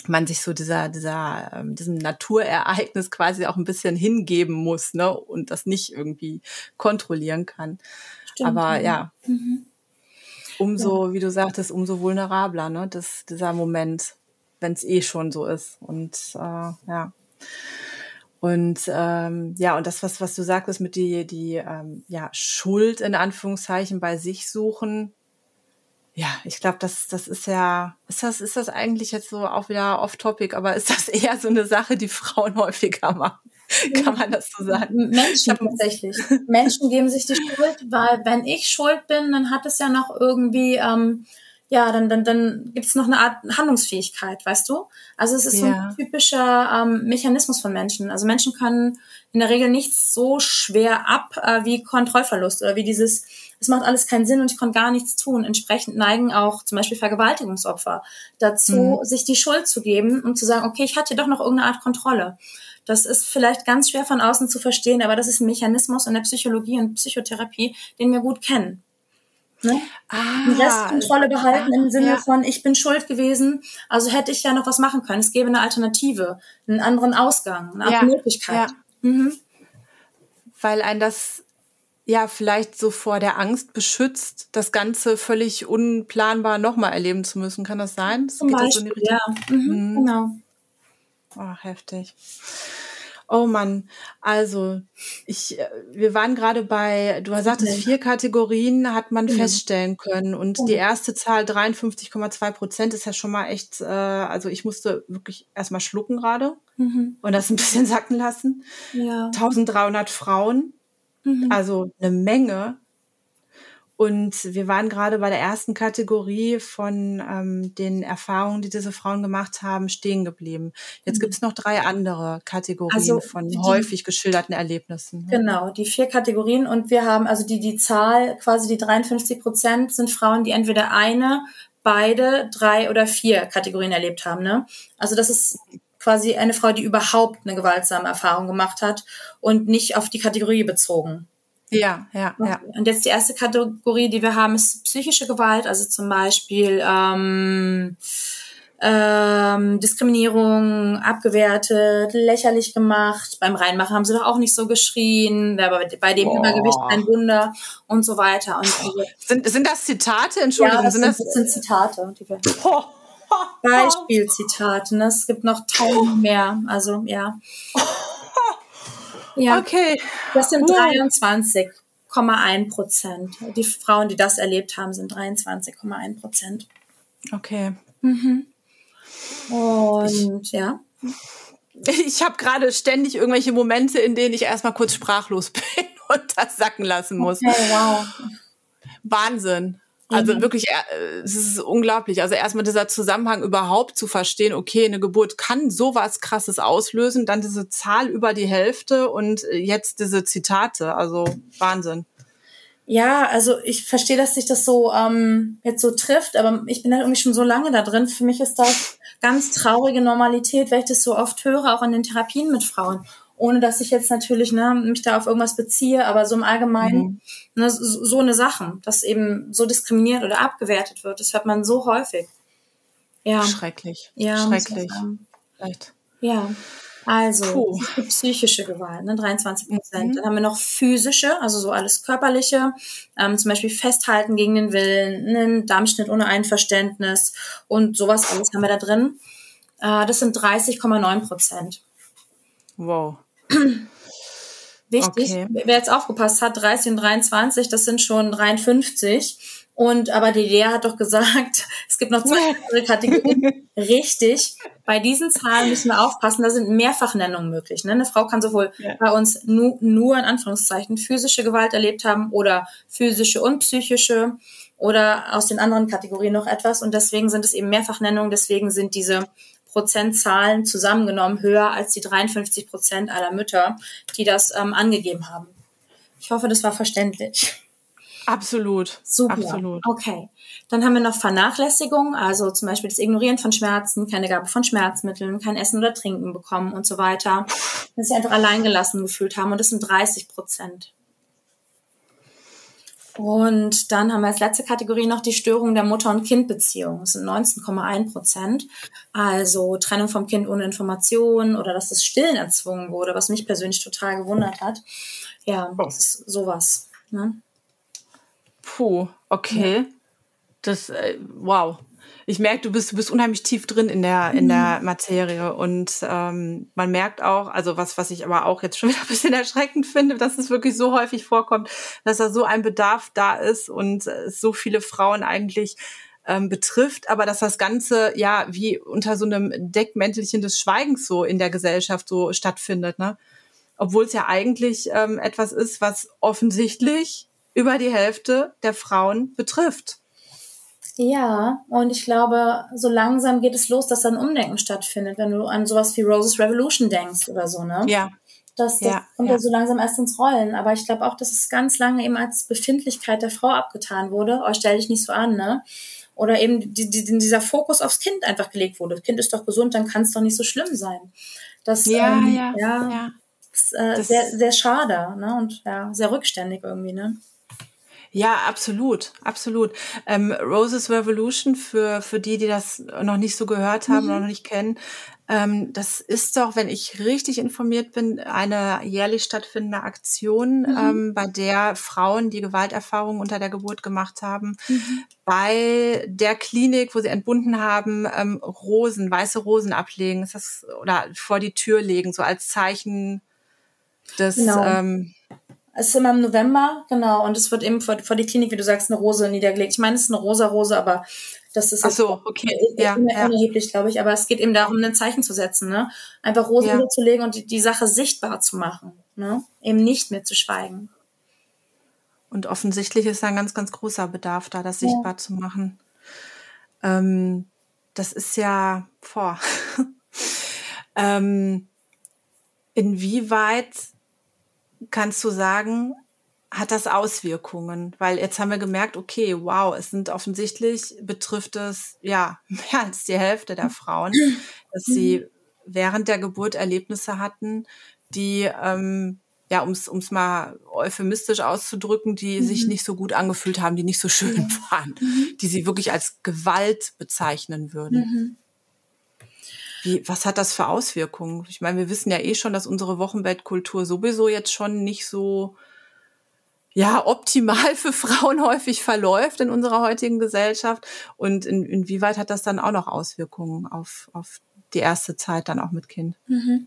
man sich so dieser, dieser, ähm, diesem Naturereignis quasi auch ein bisschen hingeben muss, ne, und das nicht irgendwie kontrollieren kann. Stimmt, Aber ja. Mhm umso, wie du sagtest, umso vulnerabler, ne, das, dieser Moment, wenn es eh schon so ist. Und äh, ja. Und ähm, ja, und das, was, was du sagtest mit die, die ähm, ja, Schuld in Anführungszeichen bei sich suchen, ja, ich glaube, das, das ist ja, ist das, ist das eigentlich jetzt so auch wieder off-topic, aber ist das eher so eine Sache, die Frauen häufiger machen? Kann man das so sagen? Menschen tatsächlich. Menschen geben sich die Schuld, weil wenn ich schuld bin, dann hat es ja noch irgendwie, ähm, ja, dann, dann, dann gibt es noch eine Art Handlungsfähigkeit, weißt du? Also es ist so ein typischer ähm, Mechanismus von Menschen. Also Menschen können in der Regel nichts so schwer ab äh, wie Kontrollverlust oder wie dieses, es macht alles keinen Sinn und ich konnte gar nichts tun. Entsprechend neigen auch zum Beispiel Vergewaltigungsopfer dazu, mhm. sich die Schuld zu geben und zu sagen, okay, ich hatte doch noch irgendeine Art Kontrolle. Das ist vielleicht ganz schwer von außen zu verstehen, aber das ist ein Mechanismus in der Psychologie und Psychotherapie, den wir gut kennen. Ne? Ah, die Restkontrolle behalten im Sinne ja. von, ich bin schuld gewesen, also hätte ich ja noch was machen können. Es gäbe eine Alternative, einen anderen Ausgang, eine andere ja. Möglichkeit. Ja. Mhm. Weil ein das ja vielleicht so vor der Angst beschützt, das Ganze völlig unplanbar nochmal erleben zu müssen. Kann das sein? Zum Beispiel, so ja. Mhm, mhm. Genau. Oh, heftig. Oh Mann, also ich, äh, wir waren gerade bei, du sagtest, vier Kategorien hat man mhm. feststellen können und die erste Zahl 53,2 Prozent ist ja schon mal echt, äh, also ich musste wirklich erstmal schlucken gerade mhm. und das ein bisschen sacken lassen. Ja. 1300 Frauen, mhm. also eine Menge und wir waren gerade bei der ersten Kategorie von ähm, den Erfahrungen, die diese Frauen gemacht haben, stehen geblieben. Jetzt mhm. gibt es noch drei andere Kategorien also von die, häufig geschilderten Erlebnissen. Genau, die vier Kategorien. Und wir haben also die, die Zahl, quasi die 53 Prozent sind Frauen, die entweder eine, beide, drei oder vier Kategorien erlebt haben. Ne? Also das ist quasi eine Frau, die überhaupt eine gewaltsame Erfahrung gemacht hat und nicht auf die Kategorie bezogen. Ja, ja, ja. Und jetzt die erste Kategorie, die wir haben, ist psychische Gewalt, also zum Beispiel ähm, ähm, Diskriminierung abgewertet, lächerlich gemacht. Beim Reinmachen haben sie doch auch nicht so geschrien, aber bei dem Boah. Übergewicht ein Wunder und so weiter. Und sind, sind das Zitate? Entschuldigung, ja, das sind, das, das sind Zitate. Die wir Beispielzitate. Ne? Es gibt noch tausend mehr. Also ja. Ja. Okay. Das sind 23,1 Prozent. Die Frauen, die das erlebt haben, sind 23,1 Prozent. Okay. Mhm. Und ich, ja. Ich habe gerade ständig irgendwelche Momente, in denen ich erstmal kurz sprachlos bin und das sacken lassen muss. Okay, wow. Wahnsinn. Also mhm. wirklich, äh, es ist unglaublich. Also erstmal dieser Zusammenhang überhaupt zu verstehen, okay, eine Geburt kann sowas krasses auslösen, dann diese Zahl über die Hälfte und äh, jetzt diese Zitate. Also Wahnsinn. Ja, also ich verstehe, dass sich das so ähm, jetzt so trifft, aber ich bin halt irgendwie schon so lange da drin. Für mich ist das ganz traurige Normalität, weil ich das so oft höre, auch in den Therapien mit Frauen ohne dass ich jetzt natürlich ne, mich da auf irgendwas beziehe, aber so im Allgemeinen mhm. ne, so, so eine Sachen, dass eben so diskriminiert oder abgewertet wird, das hört man so häufig. Ja. Schrecklich. Ja, Schrecklich. Echt. Ja. Also psychische Gewalt, ne, 23 Prozent. Mhm. Dann haben wir noch physische, also so alles körperliche, ähm, zum Beispiel Festhalten gegen den Willen, einen Dammschnitt ohne Einverständnis und sowas alles haben wir da drin. Äh, das sind 30,9 Prozent. Wow. Wichtig, okay. wer jetzt aufgepasst hat, 30 und 23, das sind schon 53. Und aber die Lea hat doch gesagt, es gibt noch zwei andere Kategorien. Richtig. Bei diesen Zahlen müssen wir aufpassen, da sind Mehrfachnennungen möglich. Ne? Eine Frau kann sowohl ja. bei uns nu, nur in Anführungszeichen physische Gewalt erlebt haben oder physische und psychische oder aus den anderen Kategorien noch etwas. Und deswegen sind es eben Mehrfachnennungen. Deswegen sind diese Prozentzahlen zusammengenommen höher als die 53 Prozent aller Mütter, die das ähm, angegeben haben. Ich hoffe, das war verständlich. Absolut. Super. Absolut. Okay. Dann haben wir noch Vernachlässigung, also zum Beispiel das Ignorieren von Schmerzen, keine Gabe von Schmerzmitteln, kein Essen oder Trinken bekommen und so weiter. Dass sie einfach alleingelassen gefühlt haben und das sind 30 Prozent. Und dann haben wir als letzte Kategorie noch die Störung der Mutter- und Kindbeziehung. Das sind 19,1 Prozent. Also Trennung vom Kind ohne Information oder dass das Stillen erzwungen wurde, was mich persönlich total gewundert hat. Ja, oh. das ist sowas. Ne? Puh, okay. Das, äh, wow. Ich merke, du bist, du bist unheimlich tief drin in der, in der mhm. Materie. Und ähm, man merkt auch, also was, was ich aber auch jetzt schon wieder ein bisschen erschreckend finde, dass es wirklich so häufig vorkommt, dass da so ein Bedarf da ist und es so viele Frauen eigentlich ähm, betrifft, aber dass das Ganze ja wie unter so einem Deckmäntelchen des Schweigens so in der Gesellschaft so stattfindet, ne? Obwohl es ja eigentlich ähm, etwas ist, was offensichtlich über die Hälfte der Frauen betrifft. Ja, und ich glaube, so langsam geht es los, dass dann Umdenken stattfindet, wenn du an sowas wie Roses Revolution denkst oder so, ne? Ja. Das, das ja, kommt ja. ja so langsam erst ins Rollen. Aber ich glaube auch, dass es ganz lange eben als Befindlichkeit der Frau abgetan wurde. Oh, stell dich nicht so an, ne? Oder eben die, die, dieser Fokus aufs Kind einfach gelegt wurde. Das Kind ist doch gesund, dann kann es doch nicht so schlimm sein. Das, ja, ähm, ja, ja. ja. Ist, äh, sehr, sehr schade, ne? Und ja, sehr rückständig irgendwie, ne? Ja, absolut, absolut. Ähm, Roses Revolution, für, für die, die das noch nicht so gehört haben mhm. oder noch nicht kennen, ähm, das ist doch, wenn ich richtig informiert bin, eine jährlich stattfindende Aktion, mhm. ähm, bei der Frauen, die Gewalterfahrungen unter der Geburt gemacht haben, mhm. bei der Klinik, wo sie entbunden haben, ähm, Rosen, weiße Rosen ablegen, ist das, oder vor die Tür legen, so als Zeichen des, genau. ähm, es ist immer im November, genau, und es wird eben vor, vor die Klinik, wie du sagst, eine Rose niedergelegt. Ich meine, es ist eine rosa Rose, aber das ist Ach so, okay. ja, ja. unerheblich, glaube ich. Aber es geht eben darum, ein Zeichen zu setzen, ne? Einfach Rosen ja. zu legen und die, die Sache sichtbar zu machen, ne? Eben nicht mehr zu schweigen. Und offensichtlich ist da ein ganz, ganz großer Bedarf da, das sichtbar ja. zu machen. Ähm, das ist ja vor. ähm, inwieweit kannst du sagen, hat das Auswirkungen? Weil jetzt haben wir gemerkt, okay, wow, es sind offensichtlich, betrifft es ja mehr als die Hälfte der Frauen, dass sie während der Geburt Erlebnisse hatten, die, ähm, ja, um es mal euphemistisch auszudrücken, die mhm. sich nicht so gut angefühlt haben, die nicht so schön waren, mhm. die sie wirklich als Gewalt bezeichnen würden. Mhm. Wie, was hat das für Auswirkungen? Ich meine, wir wissen ja eh schon, dass unsere Wochenbettkultur sowieso jetzt schon nicht so ja, optimal für Frauen häufig verläuft in unserer heutigen Gesellschaft. Und in, inwieweit hat das dann auch noch Auswirkungen auf, auf die erste Zeit dann auch mit Kind? Mhm.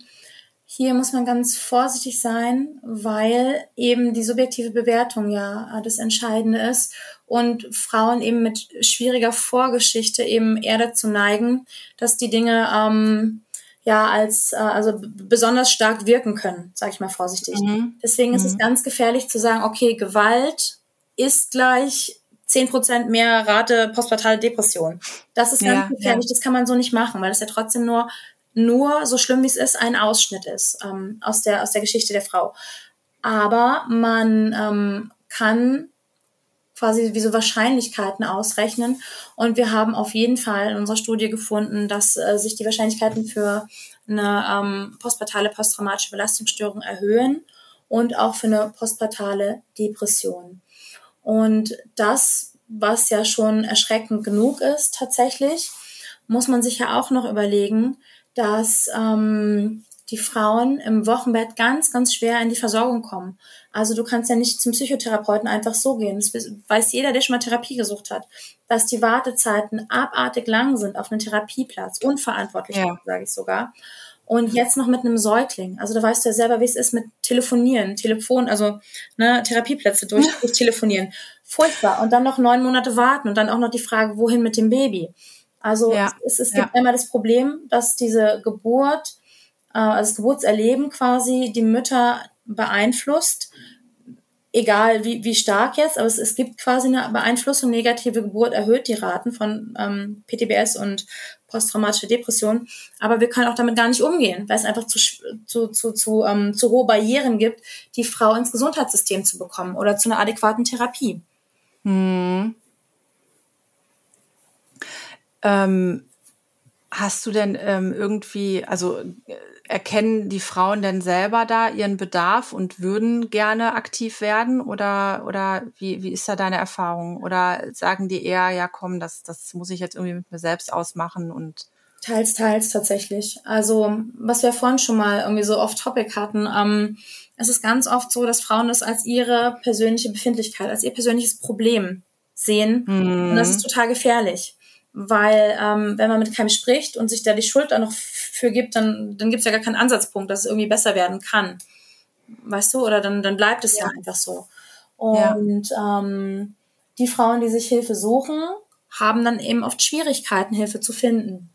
Hier muss man ganz vorsichtig sein, weil eben die subjektive Bewertung ja das Entscheidende ist und Frauen eben mit schwieriger Vorgeschichte eben eher dazu neigen, dass die Dinge ähm, ja als äh, also besonders stark wirken können, sage ich mal vorsichtig. Mhm. Deswegen ist mhm. es ganz gefährlich zu sagen, okay, Gewalt ist gleich 10% mehr Rate postpartale Depression. Das ist ganz ja, gefährlich, ja. das kann man so nicht machen, weil das ja trotzdem nur nur, so schlimm wie es ist, ein Ausschnitt ist ähm, aus, der, aus der Geschichte der Frau. Aber man ähm, kann quasi wie so Wahrscheinlichkeiten ausrechnen. Und wir haben auf jeden Fall in unserer Studie gefunden, dass äh, sich die Wahrscheinlichkeiten für eine ähm, postpartale posttraumatische Belastungsstörung erhöhen und auch für eine postpartale Depression. Und das, was ja schon erschreckend genug ist tatsächlich, muss man sich ja auch noch überlegen, dass ähm, die Frauen im Wochenbett ganz, ganz schwer in die Versorgung kommen. Also du kannst ja nicht zum Psychotherapeuten einfach so gehen. Das weiß jeder, der schon mal Therapie gesucht hat, dass die Wartezeiten abartig lang sind auf einen Therapieplatz, unverantwortlich, ja. sage ich sogar. Und jetzt noch mit einem Säugling. Also da weißt du ja selber, wie es ist mit Telefonieren, Telefon, also ne, Therapieplätze durch, durch Telefonieren. Furchtbar. Und dann noch neun Monate warten und dann auch noch die Frage, wohin mit dem Baby. Also ja. es, es gibt ja. einmal das Problem, dass diese Geburt, äh, also das Geburtserleben quasi die Mütter beeinflusst egal wie, wie stark jetzt, aber es, es gibt quasi eine Beeinflussung. Negative Geburt erhöht die Raten von ähm, PTBS und posttraumatische Depression. Aber wir können auch damit gar nicht umgehen, weil es einfach zu, zu, zu, zu, ähm, zu hohe Barrieren gibt, die Frau ins Gesundheitssystem zu bekommen oder zu einer adäquaten Therapie. Hm. Ähm, hast du denn ähm, irgendwie, also erkennen die Frauen denn selber da ihren Bedarf und würden gerne aktiv werden? Oder, oder wie, wie ist da deine Erfahrung? Oder sagen die eher, ja komm, das, das muss ich jetzt irgendwie mit mir selbst ausmachen und Teils, teils tatsächlich. Also, was wir vorhin schon mal irgendwie so off-topic hatten, ähm, es ist ganz oft so, dass Frauen das als ihre persönliche Befindlichkeit, als ihr persönliches Problem sehen. Mhm. Und das ist total gefährlich weil ähm, wenn man mit keinem spricht und sich da die Schuld dann noch für gibt, dann, dann gibt es ja gar keinen Ansatzpunkt, dass es irgendwie besser werden kann. Weißt du? Oder dann, dann bleibt es ja, ja einfach so. Und ja. ähm, die Frauen, die sich Hilfe suchen, haben dann eben oft Schwierigkeiten, Hilfe zu finden.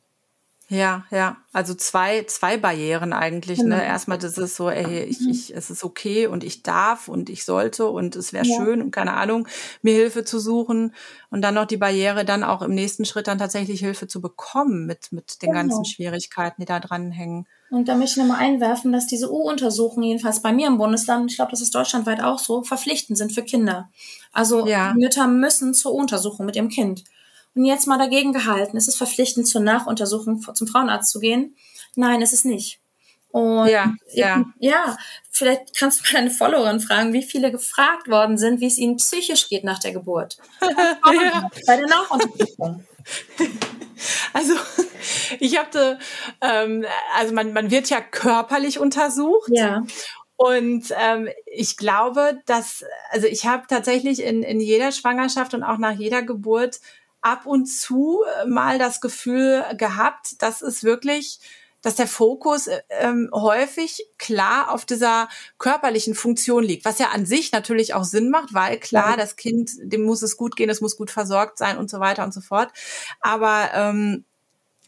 Ja, ja. Also zwei, zwei Barrieren eigentlich. Ne? Genau. Ne? Erstmal das ist so, ey, ich, mhm. ich, es ist okay und ich darf und ich sollte und es wäre ja. schön und keine Ahnung, mir Hilfe zu suchen. Und dann noch die Barriere, dann auch im nächsten Schritt dann tatsächlich Hilfe zu bekommen mit, mit den genau. ganzen Schwierigkeiten, die da dran hängen. Und da möchte ich nochmal einwerfen, dass diese U-Untersuchungen, jedenfalls bei mir im Bundesland, ich glaube, das ist deutschlandweit auch so, verpflichtend sind für Kinder. Also ja. Mütter müssen zur U-Untersuchung mit ihrem Kind. Und jetzt mal dagegen gehalten, ist es verpflichtend, zur Nachuntersuchung zum Frauenarzt zu gehen? Nein, ist es nicht. Und ja, ja. ja, vielleicht kannst du mal deine Followerin fragen, wie viele gefragt worden sind, wie es ihnen psychisch geht nach der Geburt. ja. Bei der Nachuntersuchung. Also ich habe, ähm, also man, man wird ja körperlich untersucht. Ja. Und ähm, ich glaube, dass, also ich habe tatsächlich in, in jeder Schwangerschaft und auch nach jeder Geburt ab und zu äh, mal das Gefühl gehabt, dass es wirklich dass der Fokus äh, ähm, häufig klar auf dieser körperlichen Funktion liegt, was ja an sich natürlich auch Sinn macht, weil klar, das Kind, dem muss es gut gehen, es muss gut versorgt sein und so weiter und so fort. Aber ähm,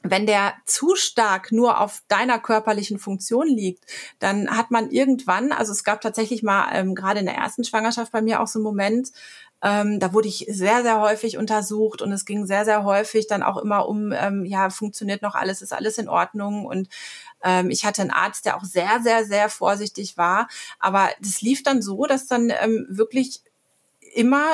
wenn der zu stark nur auf deiner körperlichen Funktion liegt, dann hat man irgendwann, also es gab tatsächlich mal ähm, gerade in der ersten Schwangerschaft bei mir auch so einen Moment, ähm, da wurde ich sehr, sehr häufig untersucht und es ging sehr, sehr häufig dann auch immer um, ähm, ja, funktioniert noch alles, ist alles in Ordnung? Und ähm, ich hatte einen Arzt, der auch sehr, sehr, sehr vorsichtig war, aber das lief dann so, dass dann ähm, wirklich immer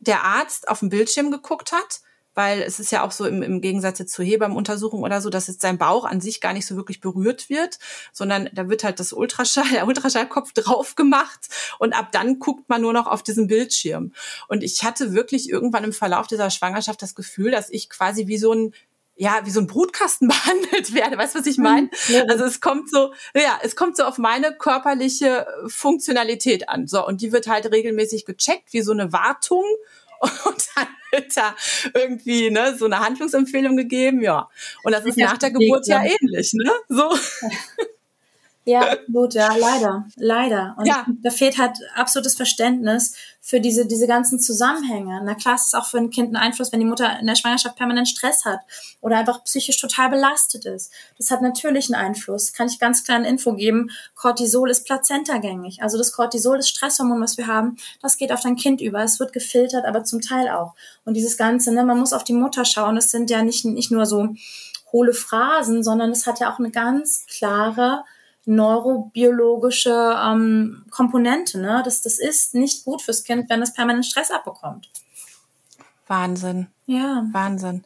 der Arzt auf den Bildschirm geguckt hat weil es ist ja auch so im, im Gegensatz zur Hebammenuntersuchung oder so, dass jetzt sein Bauch an sich gar nicht so wirklich berührt wird, sondern da wird halt das Ultraschall, der Ultraschallkopf drauf gemacht und ab dann guckt man nur noch auf diesen Bildschirm. Und ich hatte wirklich irgendwann im Verlauf dieser Schwangerschaft das Gefühl, dass ich quasi wie so ein ja, wie so ein Brutkasten behandelt werde. Weißt du, was ich meine? Mhm. Also es kommt so, ja, es kommt so auf meine körperliche Funktionalität an. So, und die wird halt regelmäßig gecheckt, wie so eine Wartung. Und dann wird da irgendwie ne, so eine Handlungsempfehlung gegeben, ja. Und das ist nach der Geburt ja ähnlich, ne? So. Ja, gut, ja, leider, leider. Und ja. da fehlt halt absolutes Verständnis für diese, diese ganzen Zusammenhänge. Na klar, es ist auch für ein Kind ein Einfluss, wenn die Mutter in der Schwangerschaft permanent Stress hat oder einfach psychisch total belastet ist. Das hat natürlich einen Einfluss. Kann ich ganz klar eine Info geben. Cortisol ist plazentagängig. Also das Cortisol, das Stresshormon, was wir haben, das geht auf dein Kind über. Es wird gefiltert, aber zum Teil auch. Und dieses Ganze, ne, man muss auf die Mutter schauen. Es sind ja nicht, nicht nur so hohle Phrasen, sondern es hat ja auch eine ganz klare neurobiologische ähm, Komponente. Ne? Das, das ist nicht gut fürs Kind, wenn es permanent Stress abbekommt. Wahnsinn. Ja. Wahnsinn.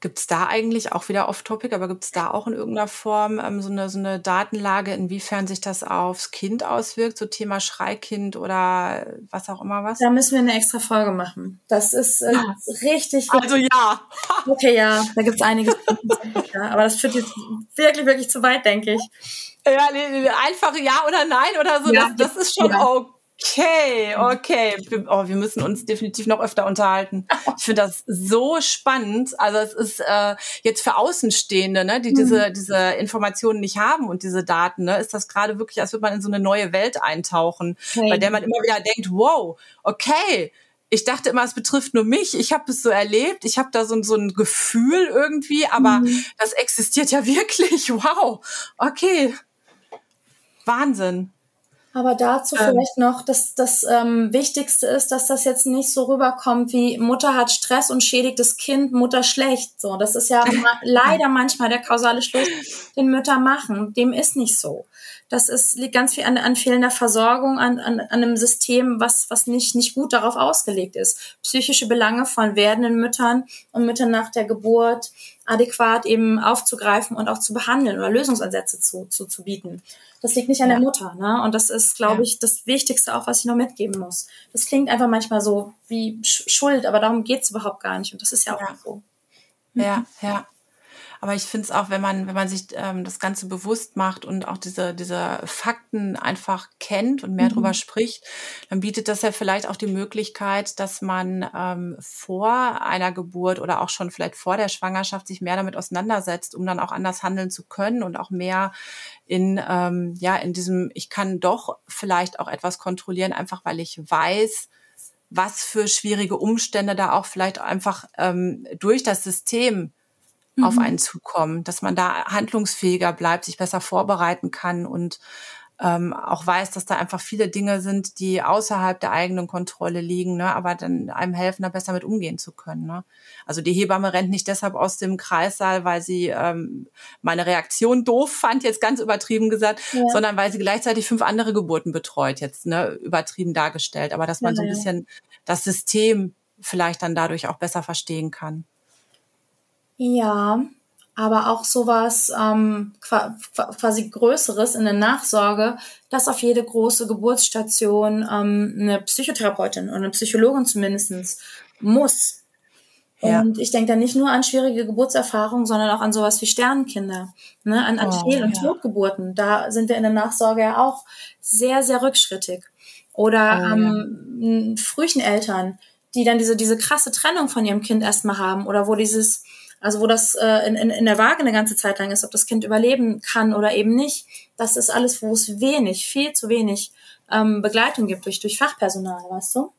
Gibt es da eigentlich auch wieder off-topic, aber gibt es da auch in irgendeiner Form ähm, so, eine, so eine Datenlage, inwiefern sich das aufs Kind auswirkt, so Thema Schreikind oder was auch immer was? Da müssen wir eine extra Folge machen. Das ist äh, ja. richtig, Also ja. Okay, ja, da gibt es einiges. aber das führt jetzt wirklich, wirklich zu weit, denke ich. Ja, nee, einfach ja oder nein oder so, ja, das, das ist schon ja. Okay, okay. Oh, wir müssen uns definitiv noch öfter unterhalten. Ich finde das so spannend. Also es ist äh, jetzt für Außenstehende, ne, die diese, mhm. diese Informationen nicht haben und diese Daten, ne, ist das gerade wirklich, als würde man in so eine neue Welt eintauchen, okay. bei der man immer wieder denkt, wow, okay, ich dachte immer, es betrifft nur mich. Ich habe es so erlebt. Ich habe da so, so ein Gefühl irgendwie, aber mhm. das existiert ja wirklich. Wow. Okay. Wahnsinn. Aber dazu ähm. vielleicht noch, dass das ähm, Wichtigste ist, dass das jetzt nicht so rüberkommt wie Mutter hat Stress und schädigt das Kind, Mutter schlecht. So, das ist ja leider manchmal der kausale Schluss, den Mütter machen. Dem ist nicht so. Das ist, liegt ganz viel an, an fehlender Versorgung, an, an, an einem System, was, was nicht, nicht gut darauf ausgelegt ist. Psychische Belange von werdenden Müttern und Müttern nach der Geburt adäquat eben aufzugreifen und auch zu behandeln oder Lösungsansätze zu, zu, zu bieten. Das liegt nicht an ja. der Mutter, ne? Und das ist, glaube ja. ich, das Wichtigste auch, was ich noch mitgeben muss. Das klingt einfach manchmal so wie Schuld, aber darum geht's überhaupt gar nicht. Und das ist ja auch ja. so. Ja, ja. Aber ich finde es auch, wenn man, wenn man sich ähm, das Ganze bewusst macht und auch diese, diese Fakten einfach kennt und mehr mhm. drüber spricht, dann bietet das ja vielleicht auch die Möglichkeit, dass man ähm, vor einer Geburt oder auch schon vielleicht vor der Schwangerschaft sich mehr damit auseinandersetzt, um dann auch anders handeln zu können und auch mehr in, ähm, ja, in diesem, ich kann doch vielleicht auch etwas kontrollieren, einfach weil ich weiß, was für schwierige Umstände da auch vielleicht einfach ähm, durch das System mhm. auf einen zukommen, dass man da handlungsfähiger bleibt, sich besser vorbereiten kann und ähm, auch weiß, dass da einfach viele Dinge sind, die außerhalb der eigenen Kontrolle liegen, ne, aber dann einem helfen, da besser mit umgehen zu können. Ne? Also die Hebamme rennt nicht deshalb aus dem Kreissaal, weil sie ähm, meine Reaktion doof fand, jetzt ganz übertrieben gesagt, ja. sondern weil sie gleichzeitig fünf andere Geburten betreut, jetzt ne, übertrieben dargestellt. Aber dass man ja, so ein bisschen das System vielleicht dann dadurch auch besser verstehen kann. Ja, aber auch sowas ähm, quasi Größeres in der Nachsorge, dass auf jede große Geburtsstation ähm, eine Psychotherapeutin oder eine Psychologin zumindestens muss. Ja. Und ich denke da nicht nur an schwierige Geburtserfahrungen, sondern auch an sowas wie Sternenkinder, ne? an, an oh, Fehl- und ja. Totgeburten. Da sind wir in der Nachsorge ja auch sehr, sehr rückschrittig. Oder oh, ähm, ja. Frühcheneltern, die dann diese, diese krasse Trennung von ihrem Kind erstmal haben oder wo dieses also wo das äh, in, in, in der Waage eine ganze Zeit lang ist, ob das Kind überleben kann oder eben nicht. Das ist alles, wo es wenig, viel zu wenig ähm, Begleitung gibt durch, durch Fachpersonal, weißt du?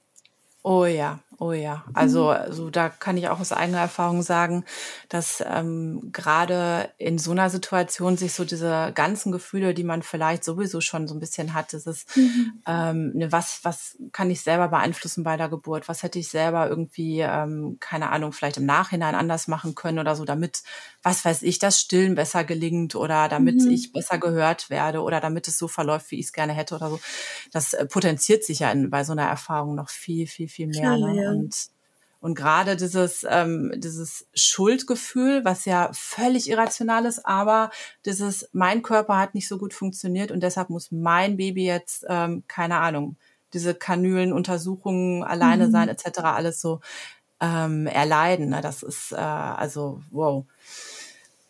Oh ja, Oh ja, also, mhm. also da kann ich auch aus eigener Erfahrung sagen, dass ähm, gerade in so einer Situation sich so diese ganzen Gefühle, die man vielleicht sowieso schon so ein bisschen hat, dieses, mhm. ähm, ne, was, was kann ich selber beeinflussen bei der Geburt? Was hätte ich selber irgendwie, ähm, keine Ahnung, vielleicht im Nachhinein anders machen können oder so, damit, was weiß ich, das Stillen besser gelingt oder damit mhm. ich besser gehört werde oder damit es so verläuft, wie ich es gerne hätte oder so. Das äh, potenziert sich ja in, bei so einer Erfahrung noch viel, viel, viel mehr. Ja, ne? Ja. Und, und gerade dieses, ähm, dieses Schuldgefühl, was ja völlig irrational ist, aber dieses, mein Körper hat nicht so gut funktioniert und deshalb muss mein Baby jetzt, ähm, keine Ahnung, diese Kanülen, Untersuchungen, alleine mhm. sein, etc., alles so ähm, erleiden. Ne? Das ist äh, also wow.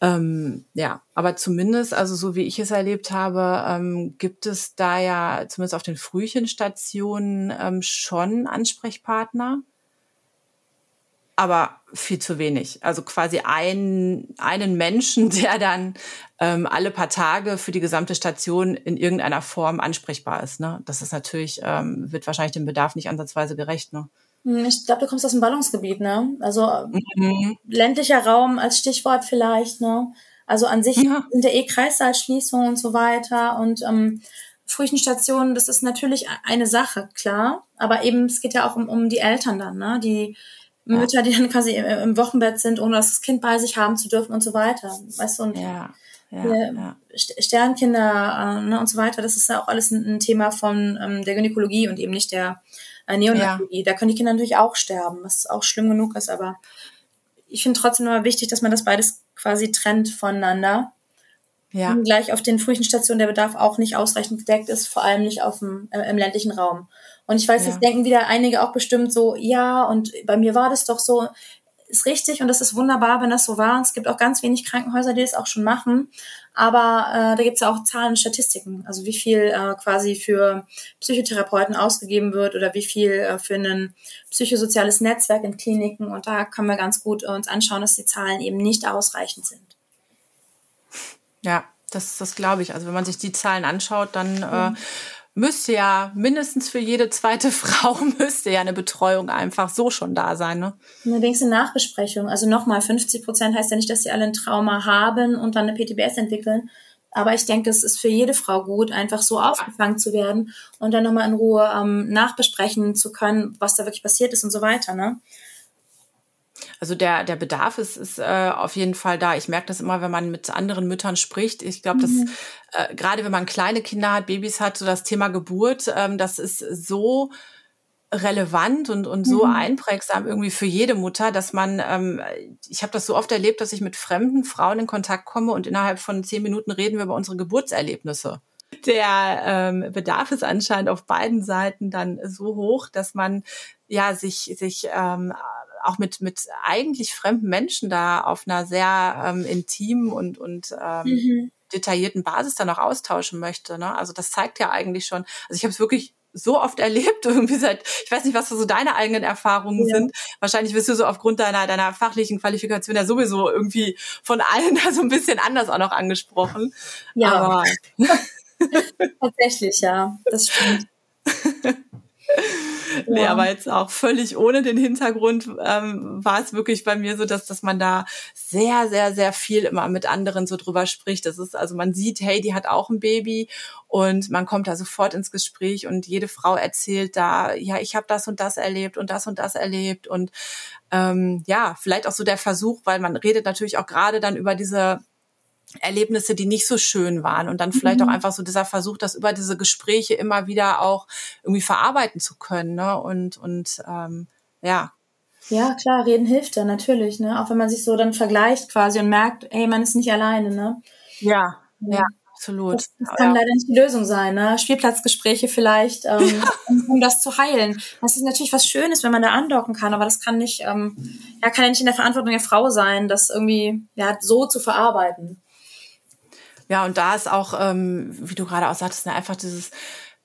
Ähm, ja, aber zumindest, also so wie ich es erlebt habe, ähm, gibt es da ja zumindest auf den Frühchenstationen ähm, schon Ansprechpartner aber viel zu wenig. Also quasi ein, einen Menschen, der dann ähm, alle paar Tage für die gesamte Station in irgendeiner Form ansprechbar ist. Ne? Das ist natürlich, ähm, wird wahrscheinlich dem Bedarf nicht ansatzweise gerecht. Ne? Hm, ich glaube, du kommst aus dem Ballungsgebiet, ne? Also mhm. ländlicher Raum als Stichwort vielleicht, ne? Also an sich ja. sind ja eh Kreissaalschließungen und so weiter und ähm, Frühchenstationen, das ist natürlich eine Sache, klar, aber eben es geht ja auch um, um die Eltern dann, ne? Die Mütter, die dann quasi im Wochenbett sind, ohne das Kind bei sich haben zu dürfen und so weiter. Weißt du, und ja, ja, ja. Sternkinder äh, ne, und so weiter, das ist ja auch alles ein, ein Thema von ähm, der Gynäkologie und eben nicht der äh, Neonatologie. Da können die Kinder natürlich auch sterben, was auch schlimm genug ist, aber ich finde trotzdem immer wichtig, dass man das beides quasi trennt voneinander. Ja. Und gleich auf den Frühchenstationen der Bedarf auch nicht ausreichend gedeckt ist, vor allem nicht auf dem, äh, im ländlichen Raum. Und ich weiß, ja. jetzt denken wieder einige auch bestimmt so, ja, und bei mir war das doch so. ist richtig und das ist wunderbar, wenn das so war. Und es gibt auch ganz wenig Krankenhäuser, die das auch schon machen. Aber äh, da gibt es ja auch Zahlen und Statistiken, also wie viel äh, quasi für Psychotherapeuten ausgegeben wird oder wie viel äh, für ein psychosoziales Netzwerk in Kliniken. Und da können wir ganz gut uns anschauen, dass die Zahlen eben nicht ausreichend sind. Ja, das, das glaube ich. Also wenn man sich die Zahlen anschaut, dann äh, müsste ja mindestens für jede zweite Frau müsste ja eine Betreuung einfach so schon da sein. Ne? Allerdings eine Nachbesprechung. Also nochmal, 50 Prozent heißt ja nicht, dass sie alle ein Trauma haben und dann eine PTBS entwickeln. Aber ich denke, es ist für jede Frau gut, einfach so aufgefangen zu werden und dann nochmal in Ruhe ähm, nachbesprechen zu können, was da wirklich passiert ist und so weiter. Ne? Also der, der Bedarf ist, ist äh, auf jeden Fall da. Ich merke das immer, wenn man mit anderen Müttern spricht. Ich glaube, mhm. dass äh, gerade wenn man kleine Kinder hat, Babys hat, so das Thema Geburt, ähm, das ist so relevant und, und so mhm. einprägsam irgendwie für jede Mutter, dass man, ähm, ich habe das so oft erlebt, dass ich mit fremden Frauen in Kontakt komme und innerhalb von zehn Minuten reden wir über unsere Geburtserlebnisse. Der ähm, Bedarf ist anscheinend auf beiden Seiten dann so hoch, dass man ja sich, sich ähm, auch mit, mit eigentlich fremden Menschen da auf einer sehr ähm, intimen und, und ähm, mhm. detaillierten Basis dann auch austauschen möchte. Ne? Also das zeigt ja eigentlich schon, also ich habe es wirklich so oft erlebt, irgendwie seit, ich weiß nicht, was so deine eigenen Erfahrungen ja. sind. Wahrscheinlich wirst du so aufgrund deiner, deiner fachlichen Qualifikation ja sowieso irgendwie von allen da so ein bisschen anders auch noch angesprochen. Ja. Aber Tatsächlich, ja, das stimmt. nee, aber jetzt auch völlig ohne den Hintergrund ähm, war es wirklich bei mir so, dass, dass man da sehr, sehr, sehr viel immer mit anderen so drüber spricht. Das ist, also man sieht, hey, die hat auch ein Baby und man kommt da sofort ins Gespräch und jede Frau erzählt da, ja, ich habe das und das erlebt und das und das erlebt und ähm, ja, vielleicht auch so der Versuch, weil man redet natürlich auch gerade dann über diese Erlebnisse, die nicht so schön waren und dann vielleicht mhm. auch einfach so dieser Versuch, das über diese Gespräche immer wieder auch irgendwie verarbeiten zu können, ne? Und und ähm, ja. Ja, klar, reden hilft ja natürlich, ne? Auch wenn man sich so dann vergleicht quasi und merkt, ey, man ist nicht alleine, ne? Ja, ja. ja absolut. Das, das kann ja. leider nicht die Lösung sein, ne? Spielplatzgespräche vielleicht, ähm, um, um, das zu heilen. Das ist natürlich was Schönes, wenn man da andocken kann, aber das kann nicht, ähm, ja, kann ja nicht in der Verantwortung der Frau sein, das irgendwie ja so zu verarbeiten. Ja, und da ist auch, ähm, wie du gerade auch sagtest, ne, einfach dieses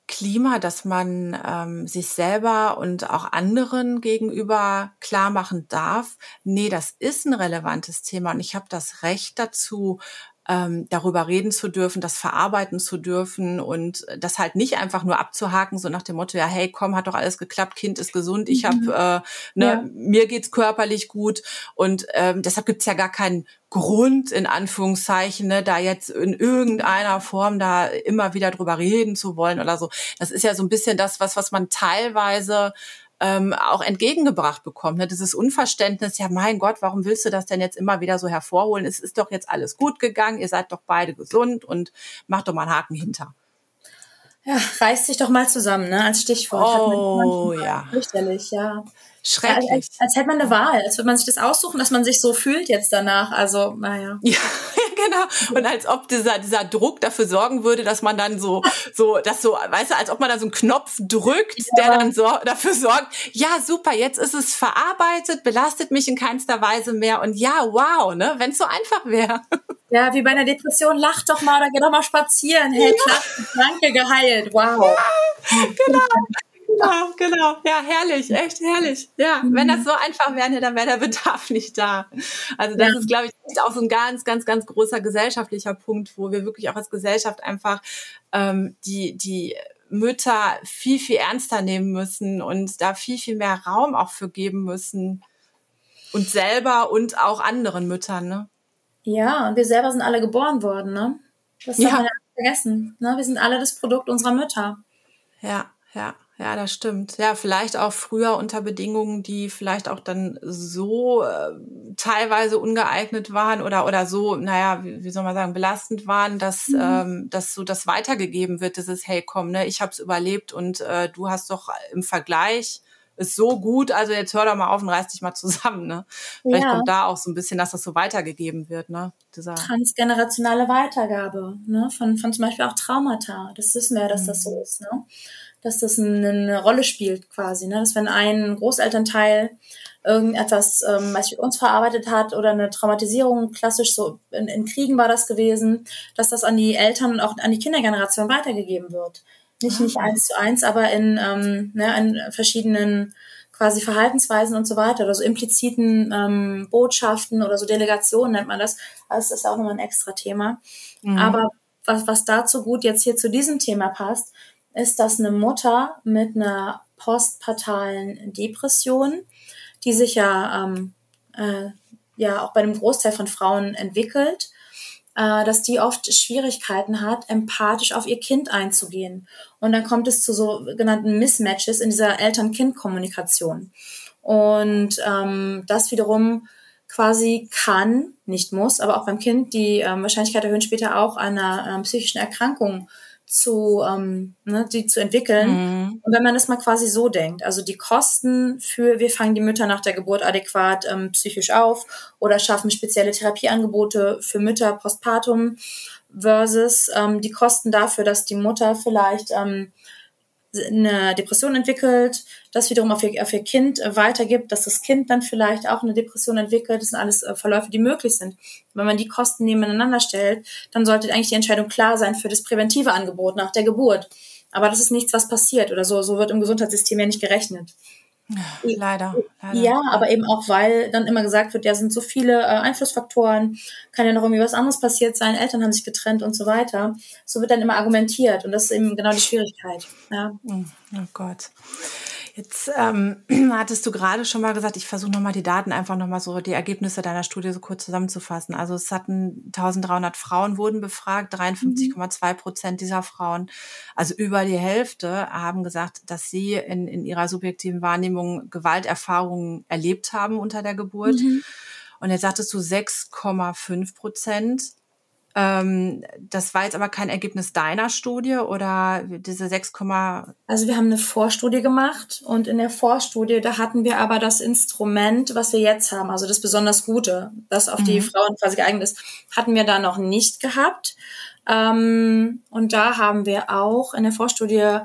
Klima, dass man ähm, sich selber und auch anderen gegenüber klar machen darf, nee, das ist ein relevantes Thema und ich habe das Recht dazu, ähm, darüber reden zu dürfen, das verarbeiten zu dürfen und das halt nicht einfach nur abzuhaken, so nach dem Motto, ja, hey, komm, hat doch alles geklappt, Kind ist gesund, ich habe, mhm. äh, ne, ja. mir geht's körperlich gut und ähm, deshalb gibt's ja gar keinen Grund, in Anführungszeichen, ne, da jetzt in irgendeiner Form da immer wieder drüber reden zu wollen oder so. Das ist ja so ein bisschen das, was, was man teilweise ähm, auch entgegengebracht bekommt. Ne? Dieses Unverständnis, ja mein Gott, warum willst du das denn jetzt immer wieder so hervorholen? Es ist doch jetzt alles gut gegangen, ihr seid doch beide gesund und macht doch mal einen Haken hinter. Ja, reißt sich doch mal zusammen, ne? Als Stichwort. Oh, ja. Fürchterlich, ja. Schrecklich. Ja, als, als hätte man eine Wahl, als würde man sich das aussuchen, dass man sich so fühlt jetzt danach. Also, naja. Ja, genau. Und als ob dieser, dieser Druck dafür sorgen würde, dass man dann so, so, das so, weißt du, als ob man da so einen Knopf drückt, ja. der dann so dafür sorgt, ja, super, jetzt ist es verarbeitet, belastet mich in keinster Weise mehr. Und ja, wow, ne, wenn es so einfach wäre. Ja, wie bei einer Depression, lach doch mal oder geh doch mal spazieren. Hey, ja. klasse, danke, geheilt. Wow. Ja, genau. Genau, genau. Ja, herrlich, echt herrlich. Ja, mhm. wenn das so einfach wäre, dann wäre der Bedarf nicht da. Also das ja. ist, glaube ich, auch so ein ganz, ganz, ganz großer gesellschaftlicher Punkt, wo wir wirklich auch als Gesellschaft einfach ähm, die, die Mütter viel, viel ernster nehmen müssen und da viel, viel mehr Raum auch für geben müssen. Und selber und auch anderen Müttern, ne? Ja, und wir selber sind alle geboren worden, ne? Das darf ja. man ja vergessen. Ne? Wir sind alle das Produkt unserer Mütter. Ja, ja. Ja, das stimmt. Ja, vielleicht auch früher unter Bedingungen, die vielleicht auch dann so äh, teilweise ungeeignet waren oder oder so, naja, wie, wie soll man sagen, belastend waren, dass mhm. ähm, dass so das weitergegeben wird, dieses Hey, komm, ne, ich hab's überlebt und äh, du hast doch im Vergleich ist so gut, also jetzt hör doch mal auf und reiß dich mal zusammen, ne? Vielleicht ja. kommt da auch so ein bisschen, dass das so weitergegeben wird, ne? Dieser Transgenerationale Weitergabe, ne? Von, von zum Beispiel auch Traumata. Das wissen wir ja, dass das so mhm. ist, ne? Dass das eine, Rolle spielt quasi, ne? dass wenn ein Großelternteil irgendetwas ähm, mit uns verarbeitet hat oder eine Traumatisierung, klassisch so in, in Kriegen war das gewesen, dass das an die Eltern und auch an die Kindergeneration weitergegeben wird. Nicht, nicht ah. eins zu eins, aber in, ähm, ne, in verschiedenen quasi Verhaltensweisen und so weiter oder so impliziten ähm, Botschaften oder so Delegationen nennt man das. Also das ist auch nochmal ein extra Thema. Mhm. Aber was, was dazu gut jetzt hier zu diesem Thema passt, ist, dass eine Mutter mit einer postpartalen Depression die sich ja, ähm, äh, ja auch bei einem Großteil von Frauen entwickelt, äh, dass die oft Schwierigkeiten hat, empathisch auf ihr Kind einzugehen. Und dann kommt es zu sogenannten Mismatches in dieser Eltern-Kind-Kommunikation. Und ähm, das wiederum quasi kann, nicht muss, aber auch beim Kind die ähm, Wahrscheinlichkeit erhöhen, später auch einer ähm, psychischen Erkrankung zu, ähm, ne, die zu entwickeln. Mhm. Und wenn man das mal quasi so denkt, also die Kosten für, wir fangen die Mütter nach der Geburt adäquat ähm, psychisch auf oder schaffen spezielle Therapieangebote für Mütter postpartum versus ähm, die Kosten dafür, dass die Mutter vielleicht ähm, eine Depression entwickelt, das wiederum auf ihr, auf ihr Kind äh, weitergibt, dass das Kind dann vielleicht auch eine Depression entwickelt. Das sind alles äh, Verläufe, die möglich sind. Wenn man die Kosten nebeneinander stellt, dann sollte eigentlich die Entscheidung klar sein für das präventive Angebot nach der Geburt. Aber das ist nichts, was passiert oder so. So wird im Gesundheitssystem ja nicht gerechnet. Leider, leider. Ja, aber eben auch, weil dann immer gesagt wird, ja, sind so viele äh, Einflussfaktoren, kann ja noch irgendwie was anderes passiert sein, Eltern haben sich getrennt und so weiter. So wird dann immer argumentiert und das ist eben genau die Schwierigkeit. Ja. Oh Gott. Jetzt ähm, hattest du gerade schon mal gesagt, ich versuche nochmal die Daten einfach nochmal so, die Ergebnisse deiner Studie so kurz zusammenzufassen. Also es hatten 1300 Frauen wurden befragt, 53,2 Prozent dieser Frauen, also über die Hälfte, haben gesagt, dass sie in, in ihrer subjektiven Wahrnehmung Gewalterfahrungen erlebt haben unter der Geburt. Mhm. Und jetzt sagtest du 6,5 Prozent ähm, das war jetzt aber kein Ergebnis deiner Studie oder diese 6, also wir haben eine Vorstudie gemacht und in der Vorstudie, da hatten wir aber das Instrument, was wir jetzt haben, also das besonders Gute, das auf mhm. die Frauen quasi geeignet ist, hatten wir da noch nicht gehabt. Ähm, und da haben wir auch in der Vorstudie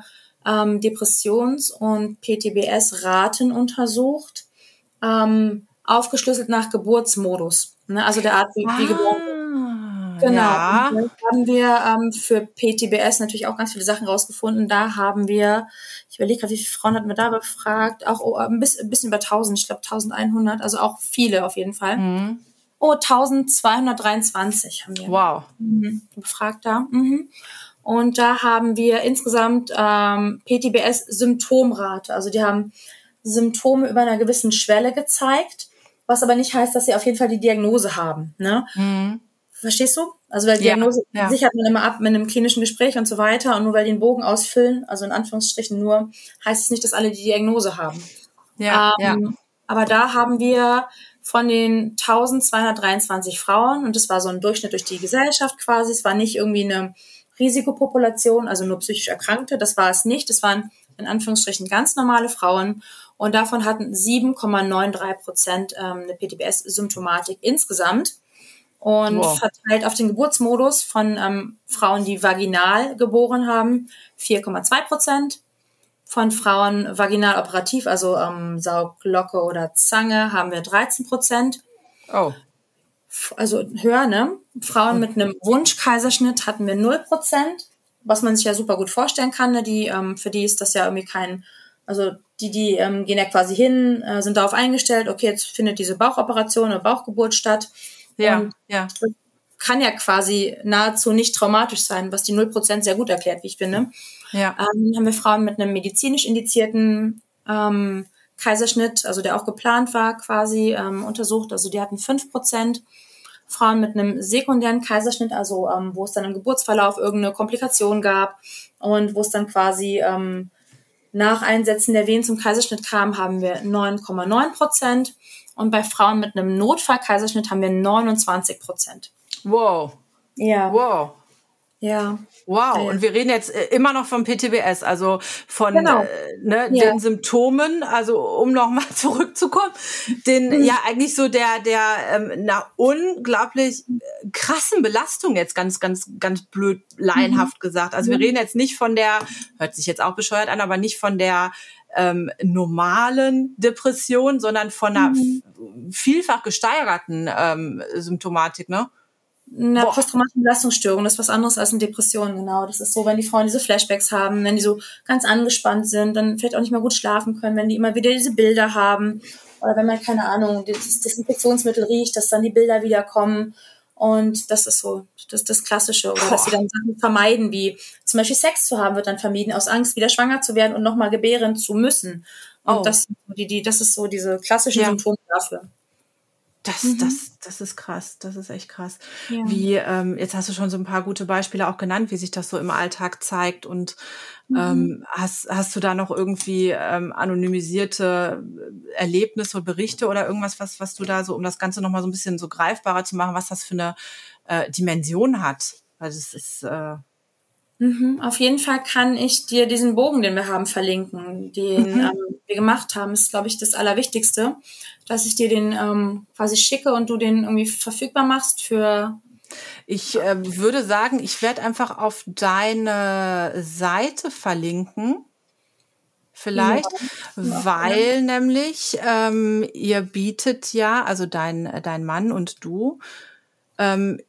ähm, Depressions- und PTBS-Raten untersucht, ähm, aufgeschlüsselt nach Geburtsmodus, ne? also der Art, wie, ah. wie geboren. Genau. Ja. Und haben wir ähm, für PTBS natürlich auch ganz viele Sachen rausgefunden. Da haben wir, ich überlege gerade, wie viele Frauen hatten wir da befragt? Auch oh, ein, bisschen, über 1000, ich glaube 1100, also auch viele auf jeden Fall. Mhm. Oh, 1223 haben wir wow. Mhm, befragt da. Mhm. Und da haben wir insgesamt ähm, PTBS-Symptomrate. Also die haben Symptome über einer gewissen Schwelle gezeigt, was aber nicht heißt, dass sie auf jeden Fall die Diagnose haben. Ne? Mhm. Verstehst du? Also weil Diagnose ja, ja. sichert man immer ab mit einem klinischen Gespräch und so weiter und nur weil die einen Bogen ausfüllen, also in Anführungsstrichen nur, heißt es nicht, dass alle die Diagnose haben. Ja, ähm, ja. Aber da haben wir von den 1223 Frauen, und das war so ein Durchschnitt durch die Gesellschaft quasi, es war nicht irgendwie eine Risikopopulation, also nur psychisch Erkrankte, das war es nicht, das waren in Anführungsstrichen ganz normale Frauen und davon hatten 7,93 Prozent ähm, eine PTBS-Symptomatik insgesamt und wow. verteilt auf den Geburtsmodus von ähm, Frauen, die vaginal geboren haben, 4,2 Prozent. Von Frauen vaginal operativ, also ähm, Sauglocke oder Zange, haben wir 13 Prozent. Oh. Also höher, ne? Frauen mit einem Wunschkaiserschnitt hatten wir 0 Prozent, was man sich ja super gut vorstellen kann. Ne? Die, ähm, für die ist das ja irgendwie kein, also die, die ähm, gehen ja quasi hin, äh, sind darauf eingestellt, okay, jetzt findet diese Bauchoperation oder Bauchgeburt statt ja, und ja. kann ja quasi nahezu nicht traumatisch sein, was die 0% sehr gut erklärt, wie ich finde. Ja. Ähm, haben wir Frauen mit einem medizinisch indizierten ähm, Kaiserschnitt, also der auch geplant war, quasi ähm, untersucht. Also die hatten 5%. Frauen mit einem sekundären Kaiserschnitt, also ähm, wo es dann im Geburtsverlauf irgendeine Komplikation gab und wo es dann quasi ähm, nach Einsetzen der Wehen zum Kaiserschnitt kam, haben wir 9,9 Prozent. Und bei Frauen mit einem Notfallkaiserschnitt haben wir 29 Prozent. Wow. Ja. Wow. Ja. Wow, ja, und wir reden jetzt äh, immer noch vom PTBS, also von genau. äh, ne, ja. den Symptomen, also um nochmal zurückzukommen, den mhm. ja eigentlich so der der ähm, einer unglaublich äh, krassen Belastung jetzt ganz ganz ganz blöd laienhaft mhm. gesagt. Also wir reden jetzt nicht von der, hört sich jetzt auch bescheuert an, aber nicht von der ähm, normalen Depression, sondern von einer mhm. vielfach gesteigerten ähm, Symptomatik, ne? Eine posttraumatische Belastungsstörung, das ist was anderes als eine Depression, genau. Das ist so, wenn die Frauen diese Flashbacks haben, wenn die so ganz angespannt sind, dann vielleicht auch nicht mehr gut schlafen können, wenn die immer wieder diese Bilder haben. Oder wenn man, keine Ahnung, das Desinfektionsmittel riecht, dass dann die Bilder wieder kommen. Und das ist so, das das Klassische. Oder Boah. dass sie dann Sachen vermeiden, wie zum Beispiel Sex zu haben, wird dann vermieden, aus Angst, wieder schwanger zu werden und nochmal gebären zu müssen. Und oh. das, die, die, das ist so diese klassischen ja. Symptome dafür. Das, mhm. das, das ist krass, das ist echt krass. Ja. Wie, ähm, jetzt hast du schon so ein paar gute Beispiele auch genannt, wie sich das so im Alltag zeigt. Und mhm. ähm, hast, hast du da noch irgendwie ähm, anonymisierte Erlebnisse oder Berichte oder irgendwas, was, was du da so, um das Ganze nochmal so ein bisschen so greifbarer zu machen, was das für eine äh, Dimension hat? Weil das ist äh, Mhm, auf jeden Fall kann ich dir diesen Bogen, den wir haben, verlinken, den mhm. ähm, wir gemacht haben. Ist, glaube ich, das Allerwichtigste, dass ich dir den ähm, quasi schicke und du den irgendwie verfügbar machst für. Ich äh, würde sagen, ich werde einfach auf deine Seite verlinken. Vielleicht, ja. weil ja. nämlich ähm, ihr bietet ja, also dein, dein Mann und du, ähm,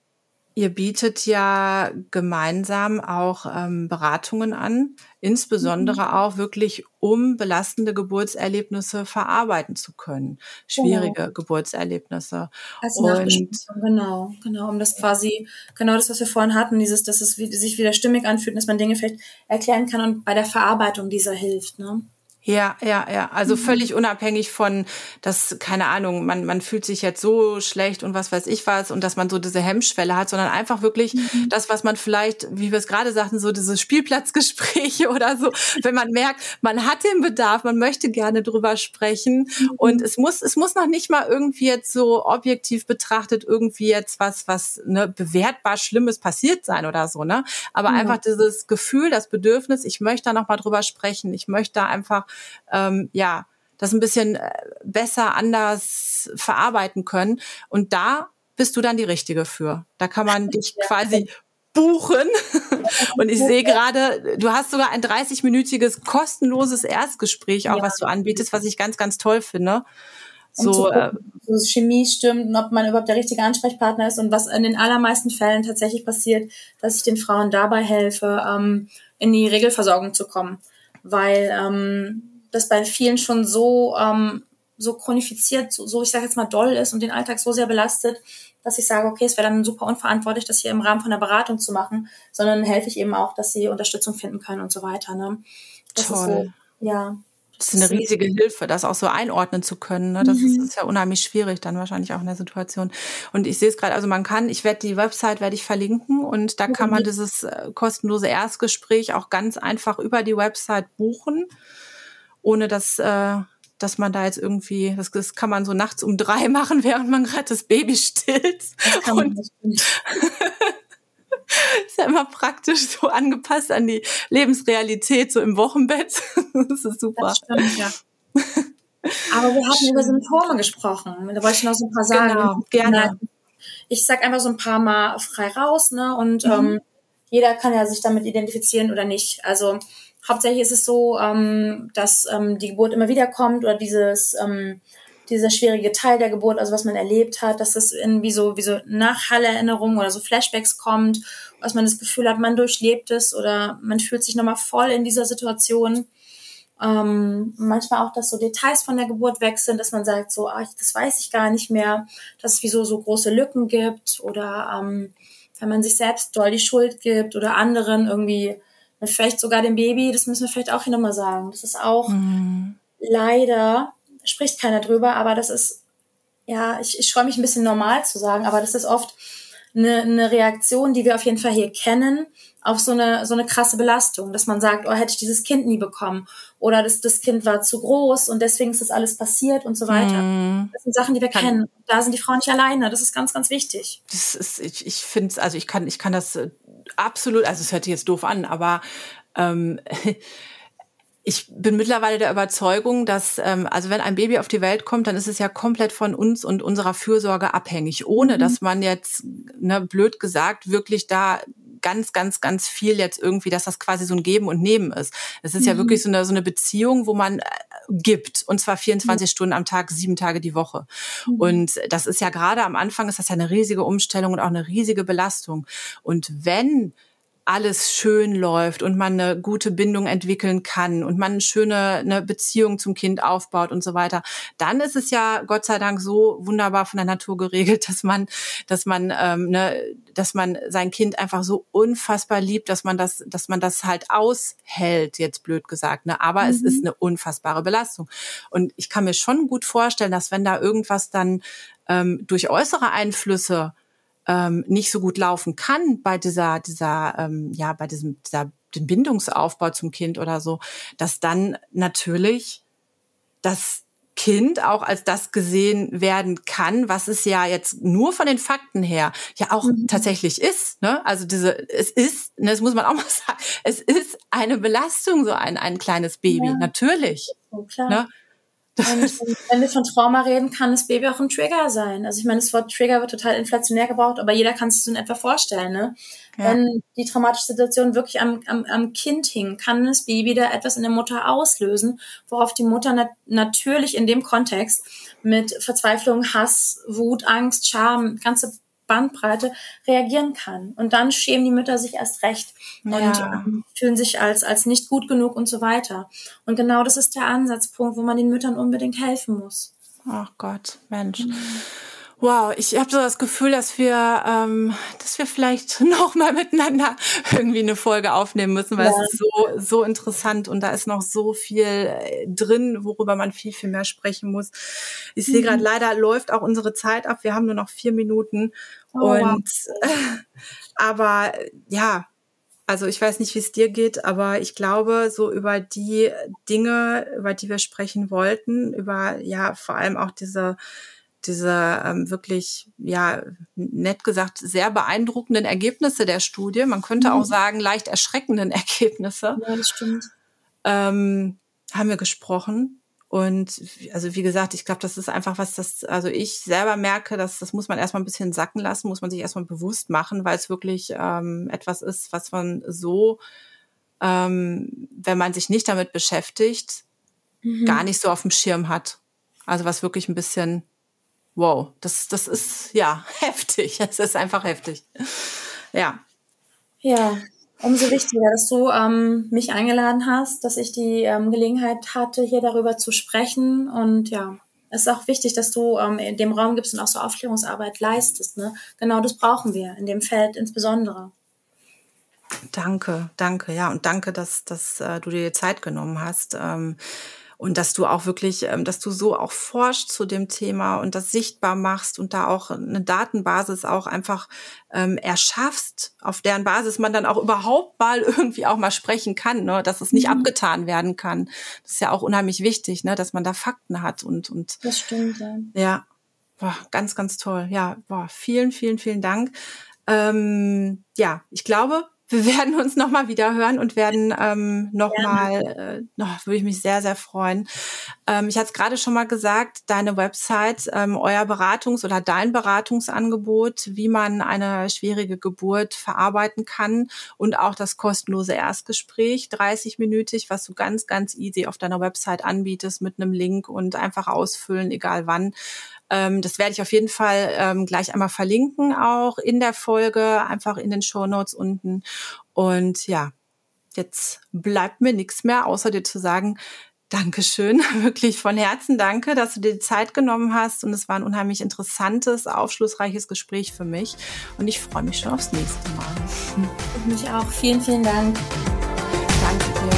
Ihr bietet ja gemeinsam auch ähm, Beratungen an, insbesondere mhm. auch wirklich, um belastende Geburtserlebnisse verarbeiten zu können, schwierige genau. Geburtserlebnisse. Also und genau, genau, um das quasi, genau das, was wir vorhin hatten, dieses, dass es sich wieder stimmig anfühlt, dass man Dinge vielleicht erklären kann und bei der Verarbeitung dieser hilft. Ne? Ja, ja, ja. Also mhm. völlig unabhängig von, dass, keine Ahnung, man, man fühlt sich jetzt so schlecht und was weiß ich was und dass man so diese Hemmschwelle hat, sondern einfach wirklich mhm. das, was man vielleicht, wie wir es gerade sagten, so diese Spielplatzgespräche oder so, wenn man merkt, man hat den Bedarf, man möchte gerne drüber sprechen mhm. und es muss, es muss noch nicht mal irgendwie jetzt so objektiv betrachtet irgendwie jetzt was, was ne, bewertbar Schlimmes passiert sein oder so, ne? Aber einfach dieses Gefühl, das Bedürfnis, ich möchte da noch mal drüber sprechen, ich möchte da einfach ähm, ja, das ein bisschen äh, besser, anders verarbeiten können. Und da bist du dann die Richtige für. Da kann man dich quasi buchen. Und ich sehe gerade, du hast sogar ein 30-minütiges kostenloses Erstgespräch, auch ja. was du anbietest, was ich ganz, ganz toll finde. So, so äh, Chemie stimmt und ob man überhaupt der richtige Ansprechpartner ist und was in den allermeisten Fällen tatsächlich passiert, dass ich den Frauen dabei helfe, ähm, in die Regelversorgung zu kommen. Weil ähm, das bei vielen schon so, ähm, so chronifiziert, so, so ich sage jetzt mal doll ist und den Alltag so sehr belastet, dass ich sage, okay, es wäre dann super unverantwortlich, das hier im Rahmen von der Beratung zu machen, sondern helfe ich eben auch, dass sie Unterstützung finden können und so weiter. Ne? Das Toll. ist so, ja. Das ist eine riesige Hilfe, das auch so einordnen zu können. Ne? Das mhm. ist, ist, ja unheimlich schwierig dann wahrscheinlich auch in der Situation. Und ich sehe es gerade, also man kann, ich werde die Website werde ich verlinken und da kann man dieses äh, kostenlose Erstgespräch auch ganz einfach über die Website buchen ohne dass, äh, dass man da jetzt irgendwie, das, das kann man so nachts um drei machen, während man gerade das Baby stillt. Das kann man nicht. ist ja immer praktisch so angepasst an die Lebensrealität, so im Wochenbett. das ist super. Das stimmt, ja. Aber wir hatten über Symptome gesprochen. Da wollte ich noch so ein paar sagen. Genau, gerne. Ich sag einfach so ein paar Mal frei raus, ne? Und mhm. ähm, jeder kann ja sich damit identifizieren oder nicht. Also hauptsächlich ist es so, ähm, dass ähm, die Geburt immer wieder kommt oder dieses ähm, dieser schwierige Teil der Geburt, also was man erlebt hat, dass es in wie so wie so Nachhallerinnerungen oder so Flashbacks kommt, was man das Gefühl hat, man durchlebt es oder man fühlt sich nochmal voll in dieser Situation. Ähm, manchmal auch, dass so Details von der Geburt weg sind, dass man sagt, so, ach, das weiß ich gar nicht mehr, dass es wie so, so große Lücken gibt oder ähm, wenn man sich selbst doll die Schuld gibt oder anderen irgendwie vielleicht sogar dem Baby, das müssen wir vielleicht auch hier nochmal sagen. Das ist auch mhm. leider, spricht keiner drüber, aber das ist, ja, ich, ich scheue mich ein bisschen normal zu sagen, aber das ist oft eine, eine Reaktion, die wir auf jeden Fall hier kennen, auf so eine, so eine krasse Belastung, dass man sagt, oh, hätte ich dieses Kind nie bekommen oder das, das Kind war zu groß und deswegen ist das alles passiert und so weiter. Mm. Das sind Sachen, die wir kann, kennen. Da sind die Frauen nicht alleine. Das ist ganz, ganz wichtig. Das ist, ich, ich finde es, also ich kann, ich kann das äh, absolut, also es hört sich jetzt doof an, aber ähm, ich bin mittlerweile der Überzeugung, dass, ähm, also wenn ein Baby auf die Welt kommt, dann ist es ja komplett von uns und unserer Fürsorge abhängig, ohne mhm. dass man jetzt, ne, blöd gesagt, wirklich da ganz, ganz, ganz viel jetzt irgendwie, dass das quasi so ein Geben und Nehmen ist. Es ist mhm. ja wirklich so eine, so eine Beziehung, wo man äh, gibt und zwar 24 mhm. Stunden am Tag, sieben Tage die Woche. Mhm. Und das ist ja gerade am Anfang ist das ja eine riesige Umstellung und auch eine riesige Belastung. Und wenn alles schön läuft und man eine gute Bindung entwickeln kann und man eine schöne eine Beziehung zum Kind aufbaut und so weiter, dann ist es ja Gott sei Dank so wunderbar von der Natur geregelt, dass man, dass man, ähm, ne, dass man sein Kind einfach so unfassbar liebt, dass man das, dass man das halt aushält, jetzt blöd gesagt. Ne? Aber mhm. es ist mhm. eine unfassbare Belastung. Und ich kann mir schon gut vorstellen, dass wenn da irgendwas dann ähm, durch äußere Einflüsse ähm, nicht so gut laufen kann bei dieser, dieser, ähm, ja, bei diesem, dieser, Bindungsaufbau zum Kind oder so, dass dann natürlich das Kind auch als das gesehen werden kann, was es ja jetzt nur von den Fakten her ja auch mhm. tatsächlich ist. Ne? Also diese, es ist, ne, das muss man auch mal sagen, es ist eine Belastung, so ein, ein kleines Baby, ja. natürlich. Oh, klar. Ne? Und wenn wir von Trauma reden, kann das Baby auch ein Trigger sein. Also ich meine, das Wort Trigger wird total inflationär gebraucht, aber jeder kann es sich so in etwa vorstellen. Ne? Ja. Wenn die traumatische Situation wirklich am, am, am Kind hing, kann das Baby da etwas in der Mutter auslösen, worauf die Mutter nat natürlich in dem Kontext mit Verzweiflung, Hass, Wut, Angst, Scham, ganze Bandbreite reagieren kann. Und dann schämen die Mütter sich erst recht und ja. ähm, fühlen sich als, als nicht gut genug und so weiter. Und genau das ist der Ansatzpunkt, wo man den Müttern unbedingt helfen muss. Ach Gott, Mensch. Mhm. Wow, ich habe so das Gefühl, dass wir, ähm, dass wir vielleicht noch mal miteinander irgendwie eine Folge aufnehmen müssen, weil ja. es ist so so interessant und da ist noch so viel äh, drin, worüber man viel viel mehr sprechen muss. Ich mhm. sehe gerade, leider läuft auch unsere Zeit ab. Wir haben nur noch vier Minuten oh, und wow. aber ja, also ich weiß nicht, wie es dir geht, aber ich glaube, so über die Dinge, über die wir sprechen wollten, über ja vor allem auch diese diese ähm, wirklich, ja, nett gesagt, sehr beeindruckenden Ergebnisse der Studie. Man könnte mhm. auch sagen, leicht erschreckenden Ergebnisse. Ja, das stimmt. Ähm, haben wir gesprochen. Und also wie gesagt, ich glaube, das ist einfach was, das, also ich selber merke, dass das muss man erstmal ein bisschen sacken lassen, muss man sich erstmal bewusst machen, weil es wirklich ähm, etwas ist, was man so, ähm, wenn man sich nicht damit beschäftigt, mhm. gar nicht so auf dem Schirm hat. Also was wirklich ein bisschen wow, das, das ist ja heftig. Es ist einfach heftig. Ja. Ja, umso wichtiger, dass du ähm, mich eingeladen hast, dass ich die ähm, Gelegenheit hatte, hier darüber zu sprechen. Und ja, es ist auch wichtig, dass du ähm, in dem Raum gibst und auch so Aufklärungsarbeit leistest. Ne? Genau das brauchen wir in dem Feld insbesondere. Danke, danke, ja, und danke, dass, dass äh, du dir Zeit genommen hast. Ähm, und dass du auch wirklich, ähm, dass du so auch forschst zu dem Thema und das sichtbar machst und da auch eine Datenbasis auch einfach ähm, erschaffst, auf deren Basis man dann auch überhaupt mal irgendwie auch mal sprechen kann, ne? dass es nicht mhm. abgetan werden kann. Das ist ja auch unheimlich wichtig, ne? dass man da Fakten hat und und das stimmt ja. Ja, boah, ganz ganz toll. Ja, boah, vielen vielen vielen Dank. Ähm, ja, ich glaube, wir werden uns nochmal wieder hören und werden ähm, nochmal, äh, noch, würde ich mich sehr, sehr freuen. Ähm, ich hatte es gerade schon mal gesagt, deine Website, ähm, euer Beratungs- oder dein Beratungsangebot, wie man eine schwierige Geburt verarbeiten kann und auch das kostenlose Erstgespräch, 30-minütig, was du ganz, ganz easy auf deiner Website anbietest mit einem Link und einfach ausfüllen, egal wann. Ähm, das werde ich auf jeden Fall ähm, gleich einmal verlinken, auch in der Folge, einfach in den Show Notes unten. Und ja, jetzt bleibt mir nichts mehr, außer dir zu sagen, Dankeschön, wirklich von Herzen danke, dass du dir die Zeit genommen hast und es war ein unheimlich interessantes, aufschlussreiches Gespräch für mich und ich freue mich schon aufs nächste Mal. Ich mich auch. Vielen, vielen Dank. Danke dir.